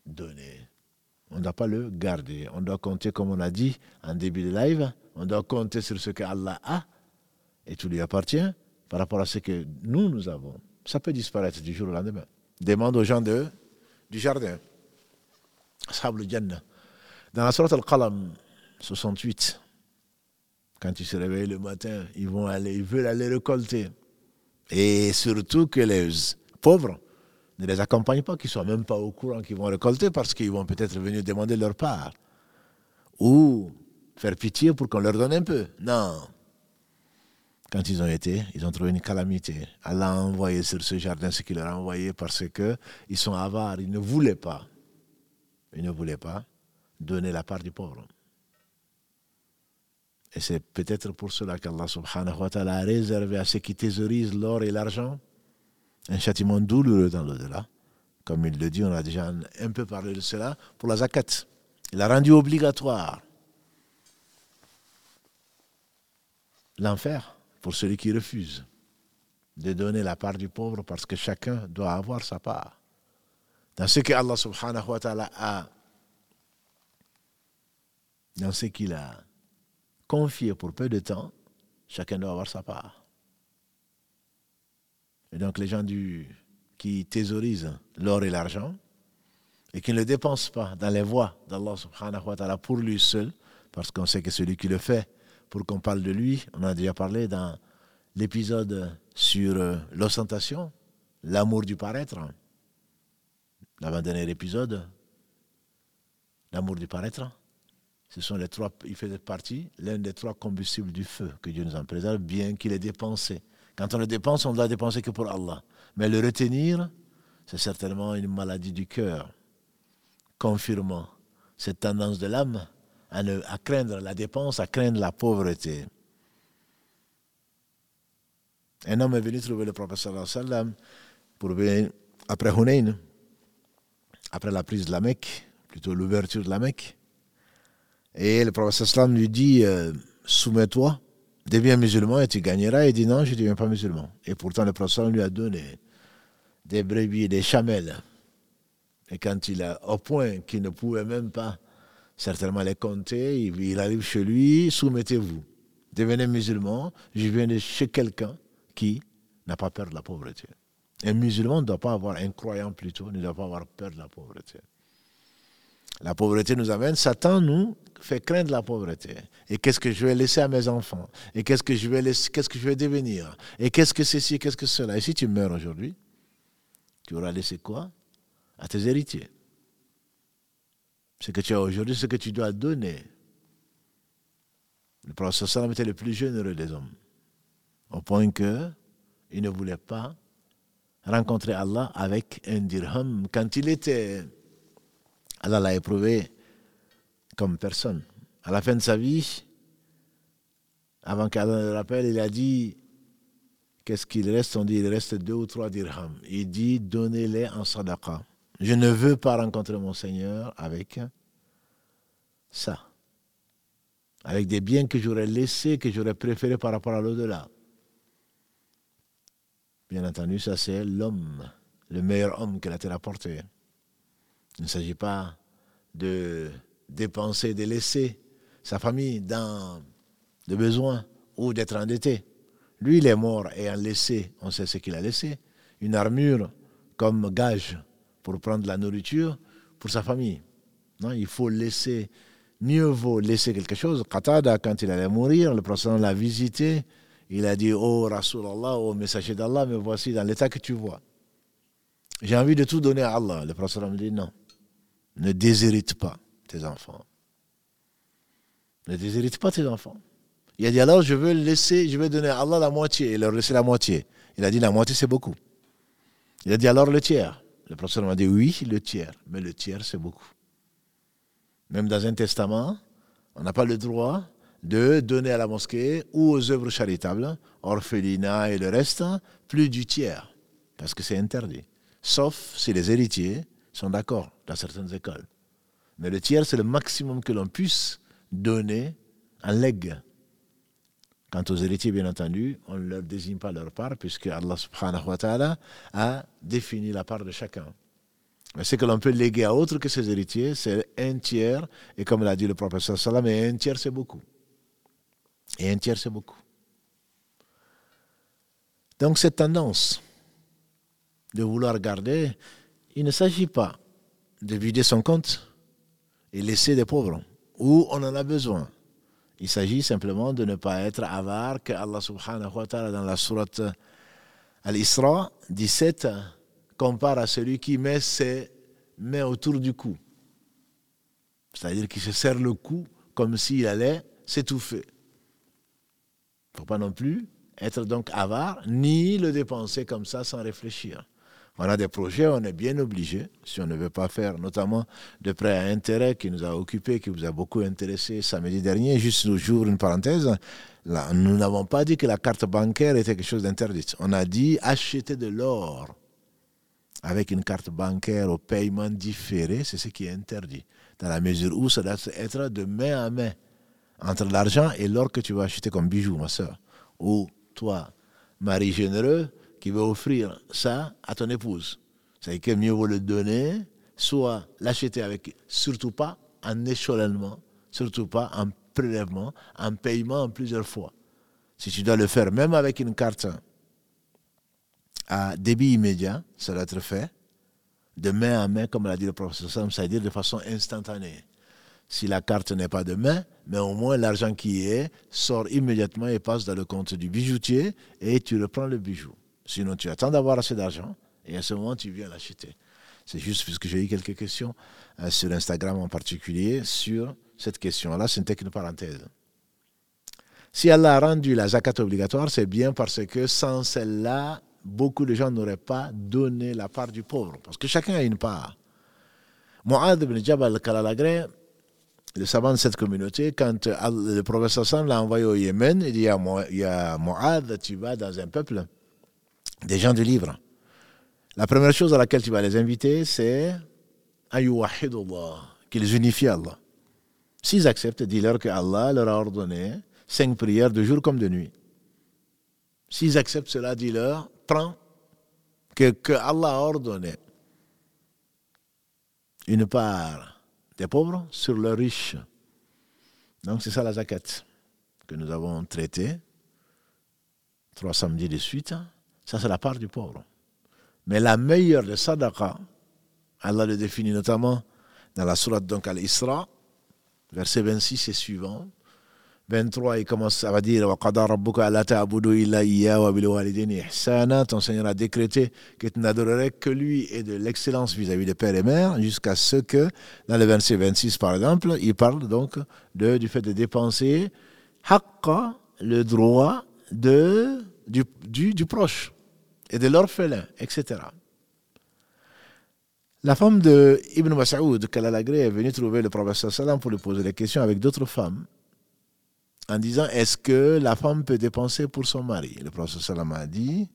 donner. On ne doit pas le garder. On doit compter, comme on a dit en début de live, on doit compter sur ce que Allah a et tout lui appartient par rapport à ce que nous, nous avons. Ça peut disparaître du jour au lendemain demande aux gens de, du jardin. Dans la sorte Al-Qalam 68, quand ils se réveillent le matin, ils vont aller, ils veulent aller récolter. Et surtout que les pauvres ne les accompagnent pas, qu'ils ne soient même pas au courant qu'ils vont récolter parce qu'ils vont peut-être venir demander leur part. Ou faire pitié pour qu'on leur donne un peu. Non. Quand ils ont été, ils ont trouvé une calamité. Allah a envoyé sur ce jardin ce qu'il leur a envoyé parce qu'ils sont avares. Ils ne voulaient pas, ils ne voulaient pas donner la part du pauvre. Et c'est peut-être pour cela qu'Allah subhanahu wa ta'ala a réservé à ceux qui thésaurisent l'or et l'argent un châtiment douloureux dans l'au-delà. Comme il le dit, on a déjà un peu parlé de cela, pour la zakat. Il a rendu obligatoire l'enfer pour celui qui refuse de donner la part du pauvre parce que chacun doit avoir sa part. Dans ce que Allah subhanahu wa ta'ala a, dans ce qu'il a confié pour peu de temps, chacun doit avoir sa part. Et donc les gens qui thésaurisent l'or et l'argent et qui ne le dépensent pas dans les voies d'Allah subhanahu wa ta'ala pour lui seul, parce qu'on sait que celui qui le fait pour qu'on parle de lui. On a déjà parlé dans l'épisode sur euh, l'ostentation, l'amour du paraître. L'avant-dernier épisode, l'amour du paraître. Ce sont les trois, il fait partie, l'un des trois combustibles du feu que Dieu nous en préserve, bien qu'il ait dépensé. Quand on le dépense, on ne doit dépenser que pour Allah. Mais le retenir, c'est certainement une maladie du cœur, confirmant cette tendance de l'âme à, craindre la dépense, à craindre la pauvreté. Un homme est venu trouver le professeur sallam pour venir, après Hunayn, après la prise de la Mecque, plutôt l'ouverture de la Mecque. Et le professeur sallam lui dit euh, Soumets-toi, deviens musulman et tu gagneras. Il dit Non, je ne deviens pas musulman. Et pourtant, le professeur lui a donné des brebis, des chamelles. Et quand il a, au point qu'il ne pouvait même pas certainement les compter. Il, arrive chez lui, soumettez-vous. Devenez musulman. Je viens chez quelqu'un qui n'a pas peur de la pauvreté. Un musulman ne doit pas avoir, un croyant plutôt, ne doit pas avoir peur de la pauvreté. La pauvreté nous amène, Satan nous fait craindre la pauvreté. Et qu'est-ce que je vais laisser à mes enfants? Et qu'est-ce que je vais qu'est-ce que je vais devenir? Et qu'est-ce que ceci, qu'est-ce que cela? Et si tu meurs aujourd'hui, tu auras laissé quoi? À tes héritiers. Ce que tu as aujourd'hui, ce que tu dois donner. Le prophète était le plus généreux des hommes. Au point que il ne voulait pas rencontrer Allah avec un dirham. Quand il était, Allah l'a éprouvé comme personne. À la fin de sa vie, avant qu'Allah le rappelle, il a dit Qu'est-ce qu'il reste? On dit il reste deux ou trois dirhams. Il dit Donnez-les en sadaqa. Je ne veux pas rencontrer mon Seigneur avec ça. Avec des biens que j'aurais laissés, que j'aurais préférés par rapport à l'au-delà. Bien entendu, ça c'est l'homme, le meilleur homme que la terre a porté. Il ne s'agit pas de dépenser, de laisser sa famille dans le besoin ou d'être endetté. Lui, il est mort ayant laissé, on sait ce qu'il a laissé, une armure comme gage pour prendre la nourriture pour sa famille. Non, il faut laisser, mieux vaut laisser quelque chose. Qatada, quand il allait mourir, le prophète l'a visité, il a dit Oh Rasulallah, oh messager d'Allah, me voici dans l'état que tu vois. J'ai envie de tout donner à Allah. Le prophète me dit Non, ne déshérite pas tes enfants. Ne déshérite pas tes enfants. Il a dit alors je veux laisser, je vais donner à Allah la moitié et leur laisser la moitié. Il a dit la moitié c'est beaucoup. Il a dit alors le tiers. Le professeur m'a dit oui, le tiers, mais le tiers c'est beaucoup. Même dans un testament, on n'a pas le droit de donner à la mosquée ou aux œuvres charitables, orphelinat et le reste, plus du tiers, parce que c'est interdit. Sauf si les héritiers sont d'accord dans certaines écoles. Mais le tiers, c'est le maximum que l'on puisse donner en legs. Quant aux héritiers, bien entendu, on ne leur désigne pas leur part, puisque Allah subhanahu wa ta'ala a défini la part de chacun. Mais ce que l'on peut léguer à autre que ses héritiers, c'est un tiers, et comme l'a dit le professeur Salam, un tiers c'est beaucoup. Et un tiers c'est beaucoup. Donc cette tendance de vouloir garder, il ne s'agit pas de vider son compte et laisser des pauvres, où on en a besoin. Il s'agit simplement de ne pas être avare que Allah subhanahu wa ta'ala dans la sourate Al-Isra 17 compare à celui qui met ses mains autour du cou. C'est-à-dire qu'il se serre le cou comme s'il allait s'étouffer. Il ne faut pas non plus être donc avare, ni le dépenser comme ça sans réfléchir. On a des projets, on est bien obligé, si on ne veut pas faire, notamment de prêts à intérêt qui nous a occupés, qui vous a beaucoup intéressé samedi dernier. Juste j'ouvre une parenthèse. Nous n'avons pas dit que la carte bancaire était quelque chose d'interdit. On a dit acheter de l'or avec une carte bancaire au paiement différé, c'est ce qui est interdit. Dans la mesure où ça doit être de main à main entre l'argent et l'or que tu vas acheter comme bijou, ma soeur. Ou toi, mari généreux, qui veut offrir ça à ton épouse. C'est que mieux vaut le donner, soit l'acheter avec, surtout pas en échelonnement, surtout pas en prélèvement, en paiement en plusieurs fois. Si tu dois le faire, même avec une carte à débit immédiat, ça doit être fait de main à main, comme l'a dit le professeur Sam, c'est-à-dire de façon instantanée. Si la carte n'est pas de main, mais au moins l'argent qui y est sort immédiatement et passe dans le compte du bijoutier et tu reprends le bijou. Sinon, tu attends d'avoir assez d'argent et à ce moment, tu viens l'acheter. C'est juste puisque j'ai eu quelques questions euh, sur Instagram en particulier sur cette question-là. C'est une parenthèse. Si Allah a rendu la zakat obligatoire, c'est bien parce que sans celle-là, beaucoup de gens n'auraient pas donné la part du pauvre. Parce que chacun a une part. Mu'adh ibn Jabal Kalalagre, le savant de cette communauté, quand le professeur Sam l'a envoyé au Yémen, il dit a Mu'adh, tu vas dans un peuple des gens du livre. La première chose à laquelle tu vas les inviter, c'est qu'ils unifient Allah. S'ils acceptent, dis-leur que Allah leur a ordonné cinq prières de jour comme de nuit. S'ils acceptent cela, dis-leur, prends que, que Allah a ordonné une part des pauvres sur leurs riches. Donc c'est ça la zakat que nous avons traité trois samedis de suite. Ça c'est la part du pauvre. Mais la meilleure de sadaqa, Allah le définit notamment dans la sourate donc Al-Isra, verset 26 et suivant. 23, il commence à dire Ton Seigneur a décrété que tu n'adorerais que lui et de l'excellence vis-à-vis des pères et mères, jusqu'à ce que, dans le verset 26 par exemple, il parle donc de, du fait de dépenser le droit de, du proche et de l'orphelin, etc. La femme de Ibn Mas'ud, Kalalagré, est venue trouver le prophète sallam pour lui poser des questions avec d'autres femmes en disant est-ce que la femme peut dépenser pour son mari? Le prophète sallam a dit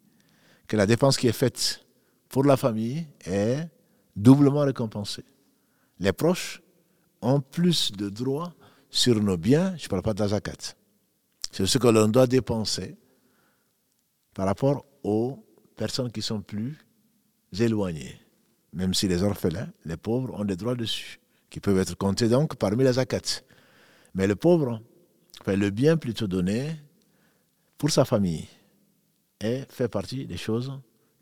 que la dépense qui est faite pour la famille est doublement récompensée. Les proches ont plus de droits sur nos biens, je ne parle pas de la zakat. C'est ce que l'on doit dépenser par rapport aux personnes qui sont plus éloignées. Même si les orphelins, les pauvres, ont des droits dessus, qui peuvent être comptés donc parmi les zakat. Mais le pauvre, fait le bien plutôt donné pour sa famille, et fait partie des choses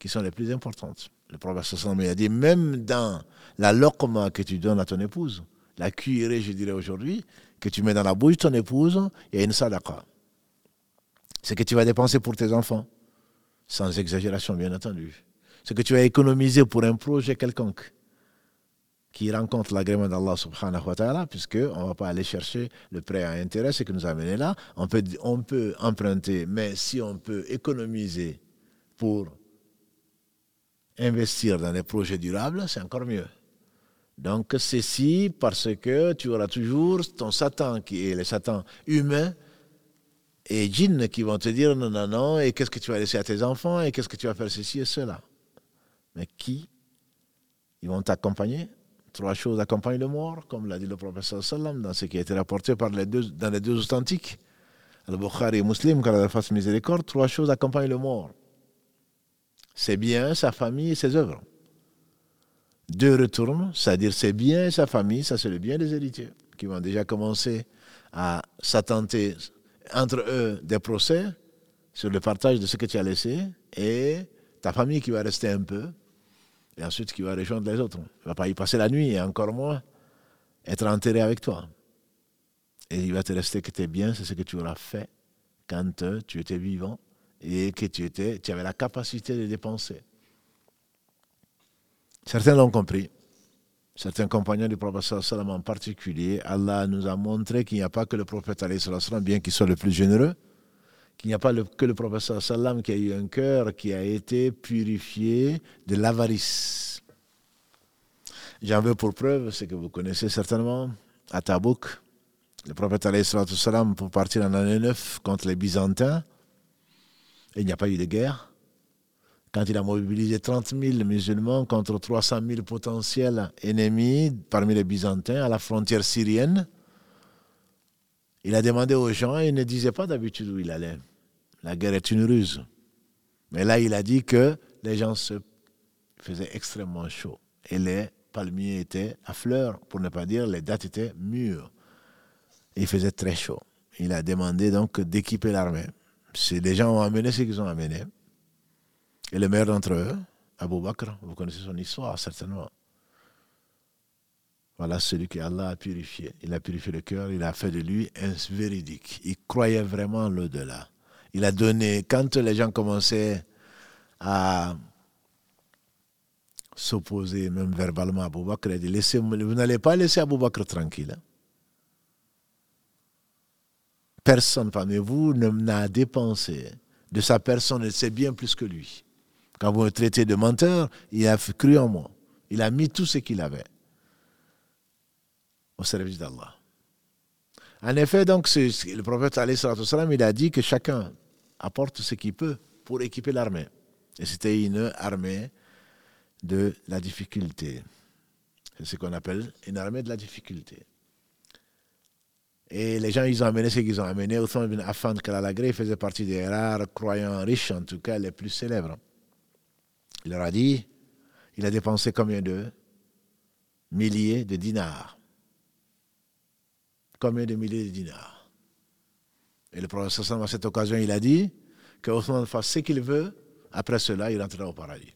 qui sont les plus importantes. Le prophète a dit, même dans la lokma que tu donnes à ton épouse, la cuillerée, je dirais aujourd'hui, que tu mets dans la bouche de ton épouse, il y a une sadaqa. C'est que tu vas dépenser pour tes enfants, sans exagération bien entendu. C'est que tu vas économiser pour un projet quelconque qui rencontre l'agrément d'Allah subhanahu wa ta'ala, puisqu'on ne va pas aller chercher le prêt à intérêt, ce qui nous a amené là. On peut, on peut emprunter, mais si on peut économiser pour investir dans des projets durables, c'est encore mieux. Donc, ceci parce que tu auras toujours ton Satan, qui est le Satan humain, et djinns qui vont te dire non, non, non, et qu'est-ce que tu vas laisser à tes enfants, et qu'est-ce que tu vas faire ceci et cela. Mais qui Ils vont t'accompagner? Trois choses accompagnent le mort, comme l'a dit le professeur Sallam dans ce qui a été rapporté par les deux, dans les deux authentiques. Al-Bukhari et Muslim, quand la fasse miséricorde, trois choses accompagnent le mort. Ses biens, sa famille et ses œuvres. Deux retournent, c'est-à-dire ses biens et sa famille, ça c'est le bien des héritiers, qui vont déjà commencer à s'attenter entre eux des procès sur le partage de ce que tu as laissé, et ta famille qui va rester un peu, et ensuite qui va rejoindre les autres. Il ne va pas y passer la nuit et encore moins être enterré avec toi. Et il va te rester que tes biens, c'est ce que tu auras fait quand tu étais vivant et que tu, étais, tu avais la capacité de dépenser. Certains l'ont compris. Certains compagnons du prophète sallam en particulier, Allah nous a montré qu'il n'y a pas que le prophète sallam, bien qu'il soit le plus généreux, qu'il n'y a pas que le professeur Salam qui a eu un cœur qui a été purifié de l'avarice. J'en veux pour preuve ce que vous connaissez certainement, à Tabouk, le prophète salam pour partir en année 9 contre les Byzantins, et il n'y a pas eu de guerre. Quand il a mobilisé 30 000 musulmans contre 300 000 potentiels ennemis parmi les Byzantins à la frontière syrienne, il a demandé aux gens, et il ne disait pas d'habitude où il allait. La guerre est une ruse. Mais là, il a dit que les gens faisaient extrêmement chaud. Et les palmiers étaient à fleurs, pour ne pas dire les dates étaient mûres. il faisait très chaud. Il a demandé donc d'équiper l'armée. Les gens ont amené ce qu'ils ont amené. Et le meilleur d'entre eux, Abu Bakr, vous connaissez son histoire certainement. Voilà celui que Allah a purifié. Il a purifié le cœur, il a fait de lui un véridique. Il croyait vraiment l'au-delà il a donné, quand les gens commençaient à s'opposer, même verbalement à Abou Bakr, il a dit Vous n'allez pas laisser Abou Bakr tranquille. Hein. Personne parmi vous n'a dépensé de sa personne, c'est bien plus que lui. Quand vous me traitez de menteur, il a cru en moi. Il a mis tout ce qu'il avait au service d'Allah. En effet, donc, le prophète il a dit que chacun apporte ce qu'il peut pour équiper l'armée. Et c'était une armée de la difficulté. C'est ce qu'on appelle une armée de la difficulté. Et les gens, ils ont amené ce qu'ils ont amené. Othman bin Affan Kalalagré faisait partie des rares croyants riches, en tout cas les plus célèbres. Il leur a dit, il a dépensé combien de milliers de dinars? Combien de milliers de dinars? Et le professeur à cette occasion, il a dit que Othman fasse ce qu'il veut, après cela, il rentrera au paradis.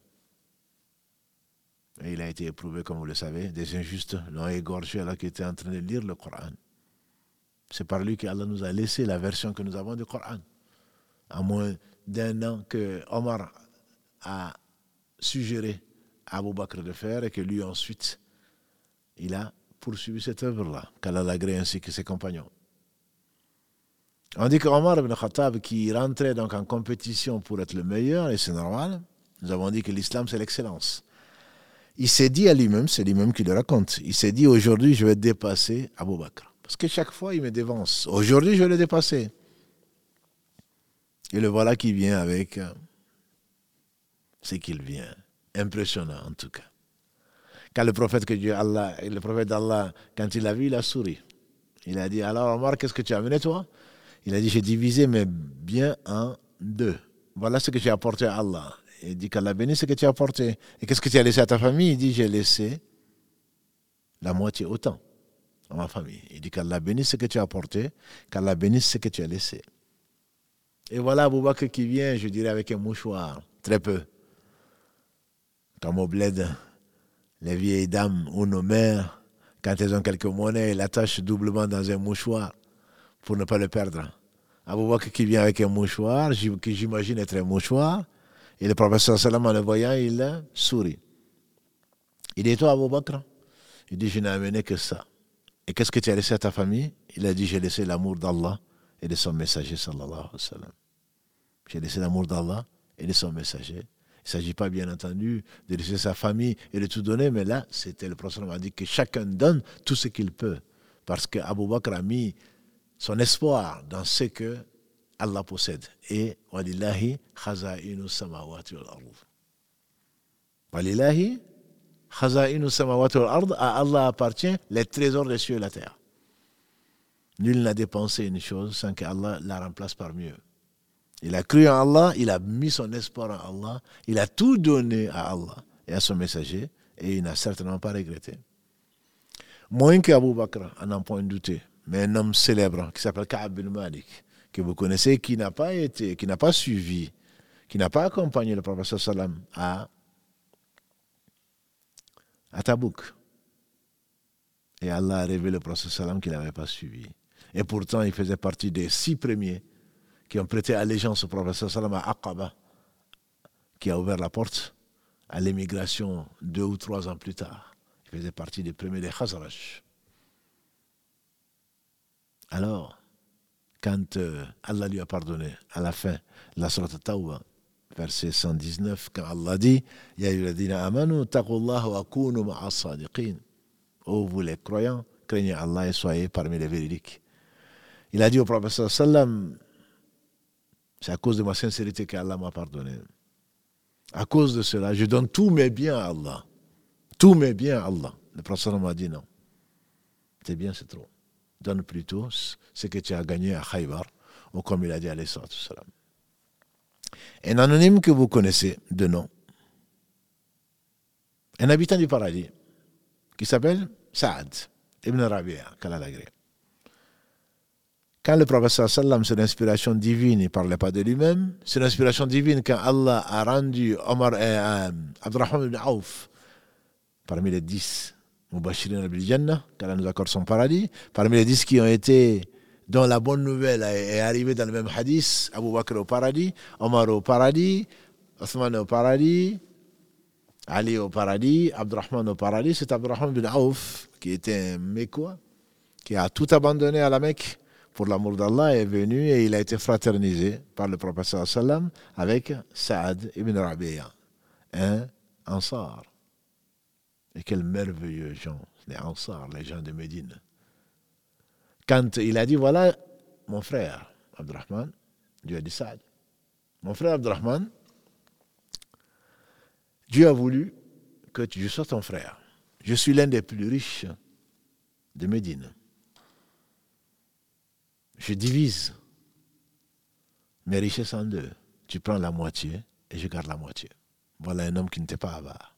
Et il a été éprouvé, comme vous le savez, des injustes l'ont égorgé alors qu'il était en train de lire le Coran. C'est par lui qu'Allah nous a laissé la version que nous avons du Coran. À moins d'un an que Omar a suggéré à Abu Bakr de faire et que lui ensuite, il a poursuivi cette œuvre-là, qu'Allah l'a ainsi que ses compagnons. On dit qu'Omar ibn Khattab, qui rentrait donc en compétition pour être le meilleur, et c'est normal, nous avons dit que l'islam c'est l'excellence. Il s'est dit à lui-même, c'est lui-même qui le raconte, il s'est dit aujourd'hui je vais dépasser Abu Bakr. Parce que chaque fois il me dévance. Aujourd'hui je vais le dépasser. Et le voilà qui vient avec euh, ce qu'il vient. Impressionnant en tout cas. Quand le prophète que Dieu Allah, le prophète d'Allah, quand il l'a vu, il a souri. Il a dit Alors Omar, qu'est-ce que tu as amené toi? Il a dit J'ai divisé mes biens en deux. Voilà ce que j'ai apporté à Allah. Il dit qu'Allah bénisse ce que tu as apporté. Et qu'est-ce que tu as laissé à ta famille? Il dit J'ai laissé la moitié autant à ma famille. Il dit qu'Allah bénisse ce que tu as apporté, qu'Allah bénisse ce que tu as laissé. Et voilà Abou Bakr qui vient, je dirais, avec un mouchoir, très peu. Comme au bled, les vieilles dames ou nos mères, quand elles ont quelques monnaies, elles l'attachent doublement dans un mouchoir pour ne pas le perdre. Abou Bakr qui vient avec un mouchoir, qui j'imagine être un mouchoir, et le professeur Salam en le voyant, il sourit. Il dit, toi Abou Bakr? Il dit, je n'ai amené que ça. Et qu'est-ce que tu as laissé à ta famille? Il a dit, j'ai laissé l'amour d'Allah et de son messager, sallallahu alayhi. J'ai laissé l'amour d'Allah et de son messager. Il ne s'agit pas, bien entendu, de laisser sa famille et de tout donner, mais là, c'était le prophète a dit que chacun donne tout ce qu'il peut. Parce qu'Abou Bakr a mis son espoir dans ce que Allah possède. Et walillahi khaza'inu samawati wal ard. Walillahi khaza'inu samawati. À Allah appartient les trésors des cieux et la terre. Nul n'a dépensé une chose sans que Allah la remplace par mieux. Il a cru en Allah, il a mis son espoir en Allah, il a tout donné à Allah et à son messager, et il n'a certainement pas regretté. Moins qu'Abu Bakr, à n'en point douter, mais un homme célèbre qui s'appelle Ka'ab bin Malik, que vous connaissez, qui n'a pas été, qui n'a pas suivi, qui n'a pas accompagné le professeur Salam à, à Tabouk. Et Allah a révélé le professeur Salam qu'il n'avait pas suivi. Et pourtant, il faisait partie des six premiers qui ont prêté allégeance au professeur Salam à Aqaba, qui a ouvert la porte à l'émigration deux ou trois ans plus tard. Il faisait partie des premiers des Khazraj. Alors, quand euh, Allah lui a pardonné à la fin, la Surat Tawbah, verset 119, quand Allah dit Ya amanu wa kunu Ô vous les croyants, craignez Allah et soyez parmi les véridiques. Il a dit au professeur Sallam c'est à cause de ma sincérité qu'Allah m'a pardonné. À cause de cela, je donne tous mes biens à Allah. Tous mes biens à Allah. Le prophète m'a dit non. Tes biens, c'est trop. Donne plutôt ce que tu as gagné à Khaybar, ou comme il a dit à salam. Un anonyme que vous connaissez de nom, un habitant du paradis, qui s'appelle Saad ibn Rabia, qu'Allah quand le prophète sallam, c'est l'inspiration divine, il ne parlait pas de lui-même. C'est l'inspiration divine quand Allah a rendu Omar et euh, Abdurrahman ibn Auf parmi les dix Mubashirin al-Jannah, qu'Allah nous accorde son paradis, parmi les dix qui ont été, dont la bonne nouvelle est arrivée dans le même hadith, Abu Bakr au paradis, Omar au paradis, Othman au paradis, Ali au paradis, Abdurrahman au paradis, c'est Abdurrahman ibn Auf qui était un Mekwa, qui a tout abandonné à la Mecque pour l'amour d'Allah, est venu et il a été fraternisé par le prophète sallam avec Saad ibn Rabi'a, un Ansar. Et quels merveilleux gens, les Ansar, les gens de Médine. Quand il a dit, voilà mon frère, Abdurrahman, Dieu a dit Saad, mon frère Abdurrahman, Dieu a voulu que je sois ton frère. Je suis l'un des plus riches de Médine je divise mes richesses en deux. Tu prends la moitié et je garde la moitié. Voilà un homme qui n'était pas avare.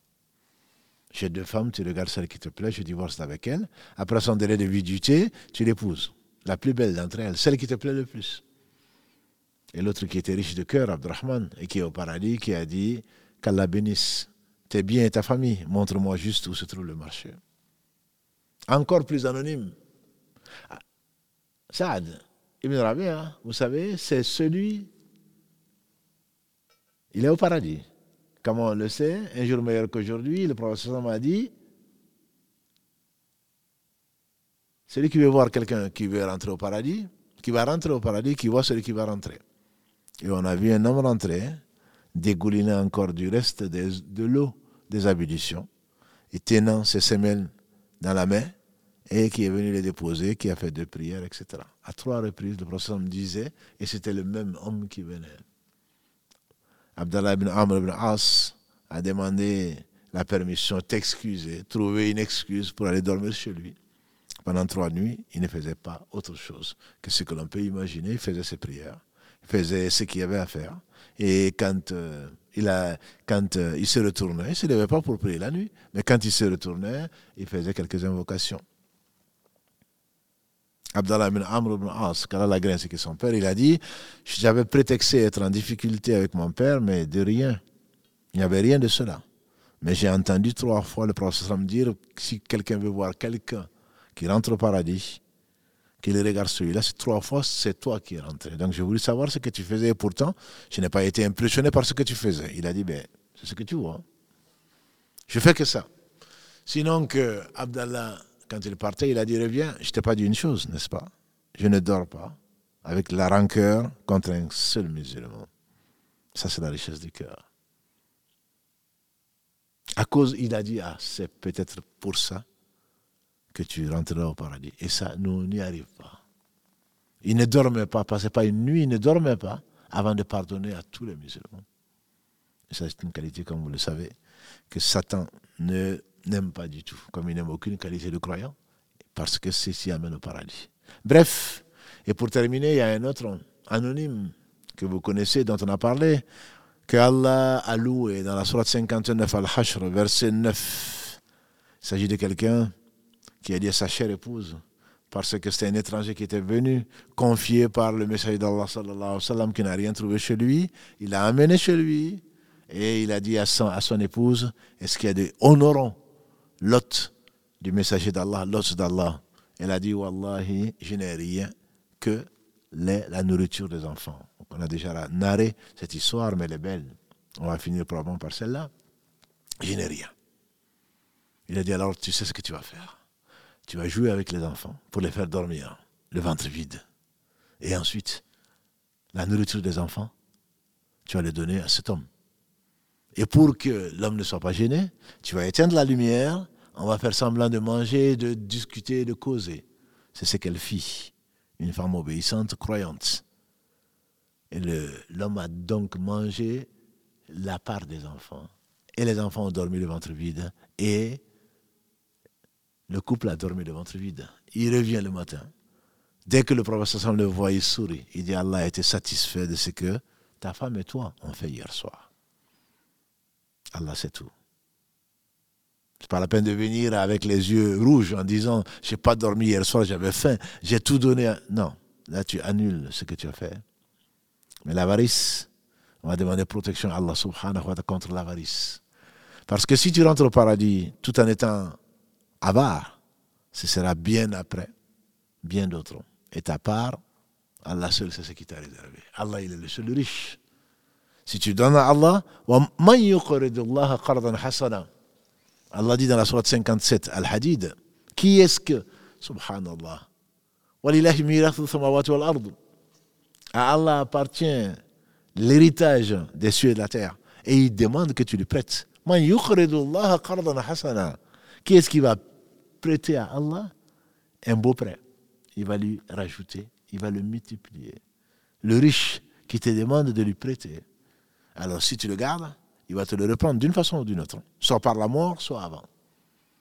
J'ai deux femmes, tu regardes celle qui te plaît, je divorce avec elle. Après son délai de viduité, tu l'épouses. La plus belle d'entre elles, celle qui te plaît le plus. Et l'autre qui était riche de cœur, Abdurrahman, et qui est au paradis, qui a dit qu'Allah bénisse tes biens et ta famille. Montre-moi juste où se trouve le marché. Encore plus anonyme. Ah, Saad Ibn Rabia, vous savez, c'est celui. Il est au paradis. Comment on le sait Un jour meilleur qu'aujourd'hui, le professeur m'a dit celui qui veut voir quelqu'un qui veut rentrer au paradis, qui va rentrer au paradis, qui voit celui qui va rentrer. Et on a vu un homme rentrer, dégouliner encore du reste de l'eau des ablutions, et tenant ses semelles dans la main, et qui est venu les déposer, qui a fait deux prières, etc. À trois reprises, le prophète me disait, et c'était le même homme qui venait. Abdallah ibn Amr ibn As a demandé la permission d'excuser, trouver une excuse pour aller dormir chez lui. Pendant trois nuits, il ne faisait pas autre chose que ce que l'on peut imaginer. Il faisait ses prières, il faisait ce qu'il avait à faire. Et quand, euh, il, a, quand euh, il se retournait, il ne se levait pas pour prier la nuit, mais quand il se retournait, il faisait quelques invocations. Abdallah ibn Amr ibn As, car la c'est que son père, il a dit J'avais prétexté être en difficulté avec mon père, mais de rien. Il n'y avait rien de cela. Mais j'ai entendu trois fois le professeur me dire si quelqu'un veut voir quelqu'un qui rentre au paradis, qu'il regarde celui-là, c'est trois fois, c'est toi qui es rentré. Donc j'ai voulu savoir ce que tu faisais et pourtant, je n'ai pas été impressionné par ce que tu faisais. Il a dit ben, c'est ce que tu vois. Je fais que ça. Sinon que Abdallah quand il partait, il a dit Reviens, je t'ai pas dit une chose, n'est-ce pas? Je ne dors pas avec la rancœur contre un seul musulman. Ça, c'est la richesse du cœur. À cause, il a dit Ah, c'est peut-être pour ça que tu rentreras au paradis. Et ça, nous, n'y arrivons pas. Il ne dormait pas, passait pas une nuit, il ne dormait pas avant de pardonner à tous les musulmans. Et ça, c'est une qualité, comme vous le savez, que Satan ne n'aime pas du tout, comme il n'aime aucune qualité de croyant, parce que ceci amène au paradis. Bref, et pour terminer, il y a un autre anonyme que vous connaissez, dont on a parlé, que Allah a loué dans la Sourate 59 Al-Hashr, verset 9. Il s'agit de quelqu'un qui a dit à sa chère épouse, parce que c'était un étranger qui était venu, confié par le messager d'Allah qui n'a rien trouvé chez lui. Il l'a amené chez lui et il a dit à son, à son épouse, est-ce qu'il y a des honorants l'hôte du messager d'Allah, l'hôte d'Allah. Elle a dit Wallahi, je n'ai rien que la nourriture des enfants. on a déjà narré cette histoire, mais elle est belle. On va finir probablement par celle-là. Je n'ai rien. Il a dit alors, tu sais ce que tu vas faire. Tu vas jouer avec les enfants pour les faire dormir, le ventre vide. Et ensuite, la nourriture des enfants, tu vas les donner à cet homme. Et pour que l'homme ne soit pas gêné, tu vas éteindre la lumière, on va faire semblant de manger, de discuter, de causer. C'est ce qu'elle fit, une femme obéissante, croyante. Et l'homme a donc mangé la part des enfants. Et les enfants ont dormi le ventre vide. Et le couple a dormi le ventre vide. Il revient le matin. Dès que le professeur le voit, il sourit. Il dit Allah a été satisfait de ce que ta femme et toi ont fait hier soir. Allah, c'est tout. C'est pas la peine de venir avec les yeux rouges en disant j'ai pas dormi hier soir, j'avais faim, j'ai tout donné. Non, là tu annules ce que tu as fait. Mais l'avarice, on va demander protection à Allah subhanahu wa ta'ala contre l'avarice. Parce que si tu rentres au paradis tout en étant avare, ce sera bien après, bien d'autres. Et ta part, Allah seul, c'est ce qui t'a réservé. Allah, il est le seul riche. Si tu donnes à Allah, Allah dit dans la sourate 57, Al-Hadid, qui est-ce que, subhanallah, à Allah appartient l'héritage des cieux et de la terre. Et il demande que tu lui prêtes. Qui est-ce qui va prêter à Allah un beau prêt? Il va lui rajouter, il va le multiplier. Le riche qui te demande de lui prêter, alors si tu le gardes, il va te le reprendre d'une façon ou d'une autre. Soit par la mort, soit avant.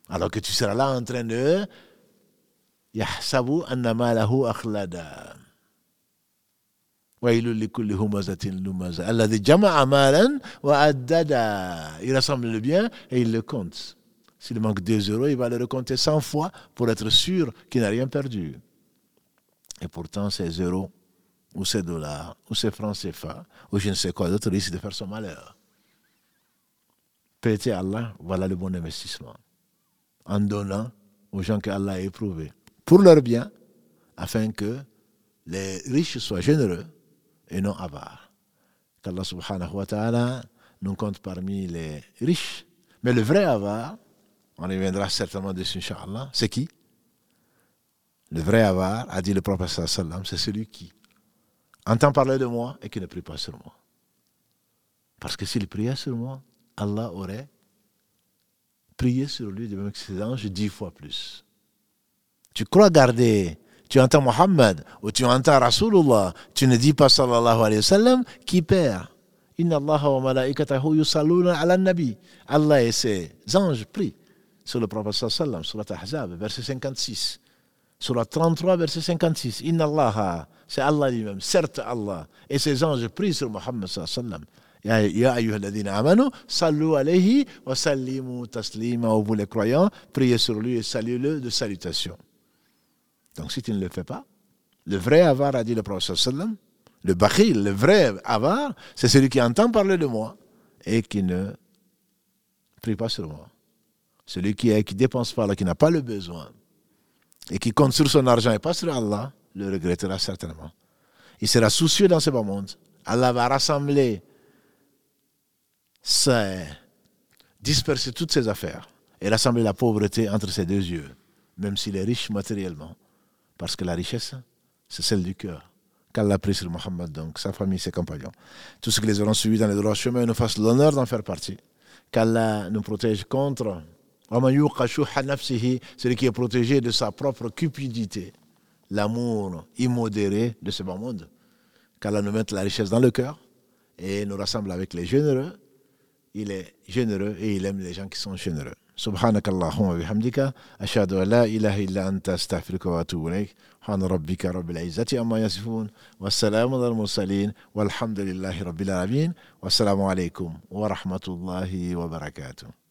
Alors que tu seras là en train de. Il rassemble le bien et il le compte. S'il manque 2 euros, il va le recompter 100 fois pour être sûr qu'il n'a rien perdu. Et pourtant, ces euros, ou ces dollars, ou ces francs CFA, ou je ne sais quoi d'autre, risquent de faire son malheur. Prêter Allah, voilà le bon investissement. En donnant aux gens qu'Allah a éprouvés, pour leur bien, afin que les riches soient généreux et non avares. Qu'Allah subhanahu wa ta'ala nous compte parmi les riches. Mais le vrai avare, on reviendra certainement dessus, Inch'Allah. C'est qui? Le vrai avare, a dit le prophète c'est celui qui entend parler de moi et qui ne prie pas sur moi. Parce que s'il priait sur moi, Allah aurait prié sur lui de même que ses anges dix fois plus. Tu crois garder, tu entends Mohammed ou tu entends Rasulullah, tu ne dis pas sallallahu alayhi wa sallam, qui perd? Inna Allah wa malaikatahu yusalluna ala nabi. Allah et ses anges prient sur le prophète sallam, sur la Ahzab, verset 56. Sur la 33, verset 56. Inna Allah, c'est Allah lui-même, certes Allah, et ses anges prient sur Muhammad sallam. Ya ayyuhalladhina amanu, sallu alayhi wa sallimu taslima. Vous les croyants, priez sur lui et saluez-le de salutation. Donc si tu ne le fais pas, le vrai avare a dit le prophète sallam, le bakhil, le vrai avare, c'est celui qui entend parler de moi et qui ne prie pas sur moi. Celui qui ne qui dépense pas, qui n'a pas le besoin, et qui compte sur son argent et pas sur Allah, le regrettera certainement. Il sera soucieux dans ce bas monde. Allah va rassembler, disperser toutes ses affaires et rassembler la pauvreté entre ses deux yeux, même s'il est riche matériellement. Parce que la richesse, c'est celle du cœur. Qu'Allah prie sur Mohammed, donc sa famille, ses compagnons. Tous ceux qui les auront suivis dans les droits chemins nous fassent l'honneur d'en faire partie. Qu'Allah nous protège contre celui qui est protégé de sa propre cupidité, l'amour immodéré de ce bon monde. Qu'Allah nous mette la richesse dans le cœur et nous rassemble avec les généreux. Il est généreux et il aime les gens qui sont généreux. سبحانك اللهم وبحمدك أشهد أن لا إله إلا أنت أستغفرك وأتوب إليك سبحان ربك رب العزة عما يصفون والسلام على المرسلين والحمد لله رب العالمين والسلام عليكم ورحمة الله وبركاته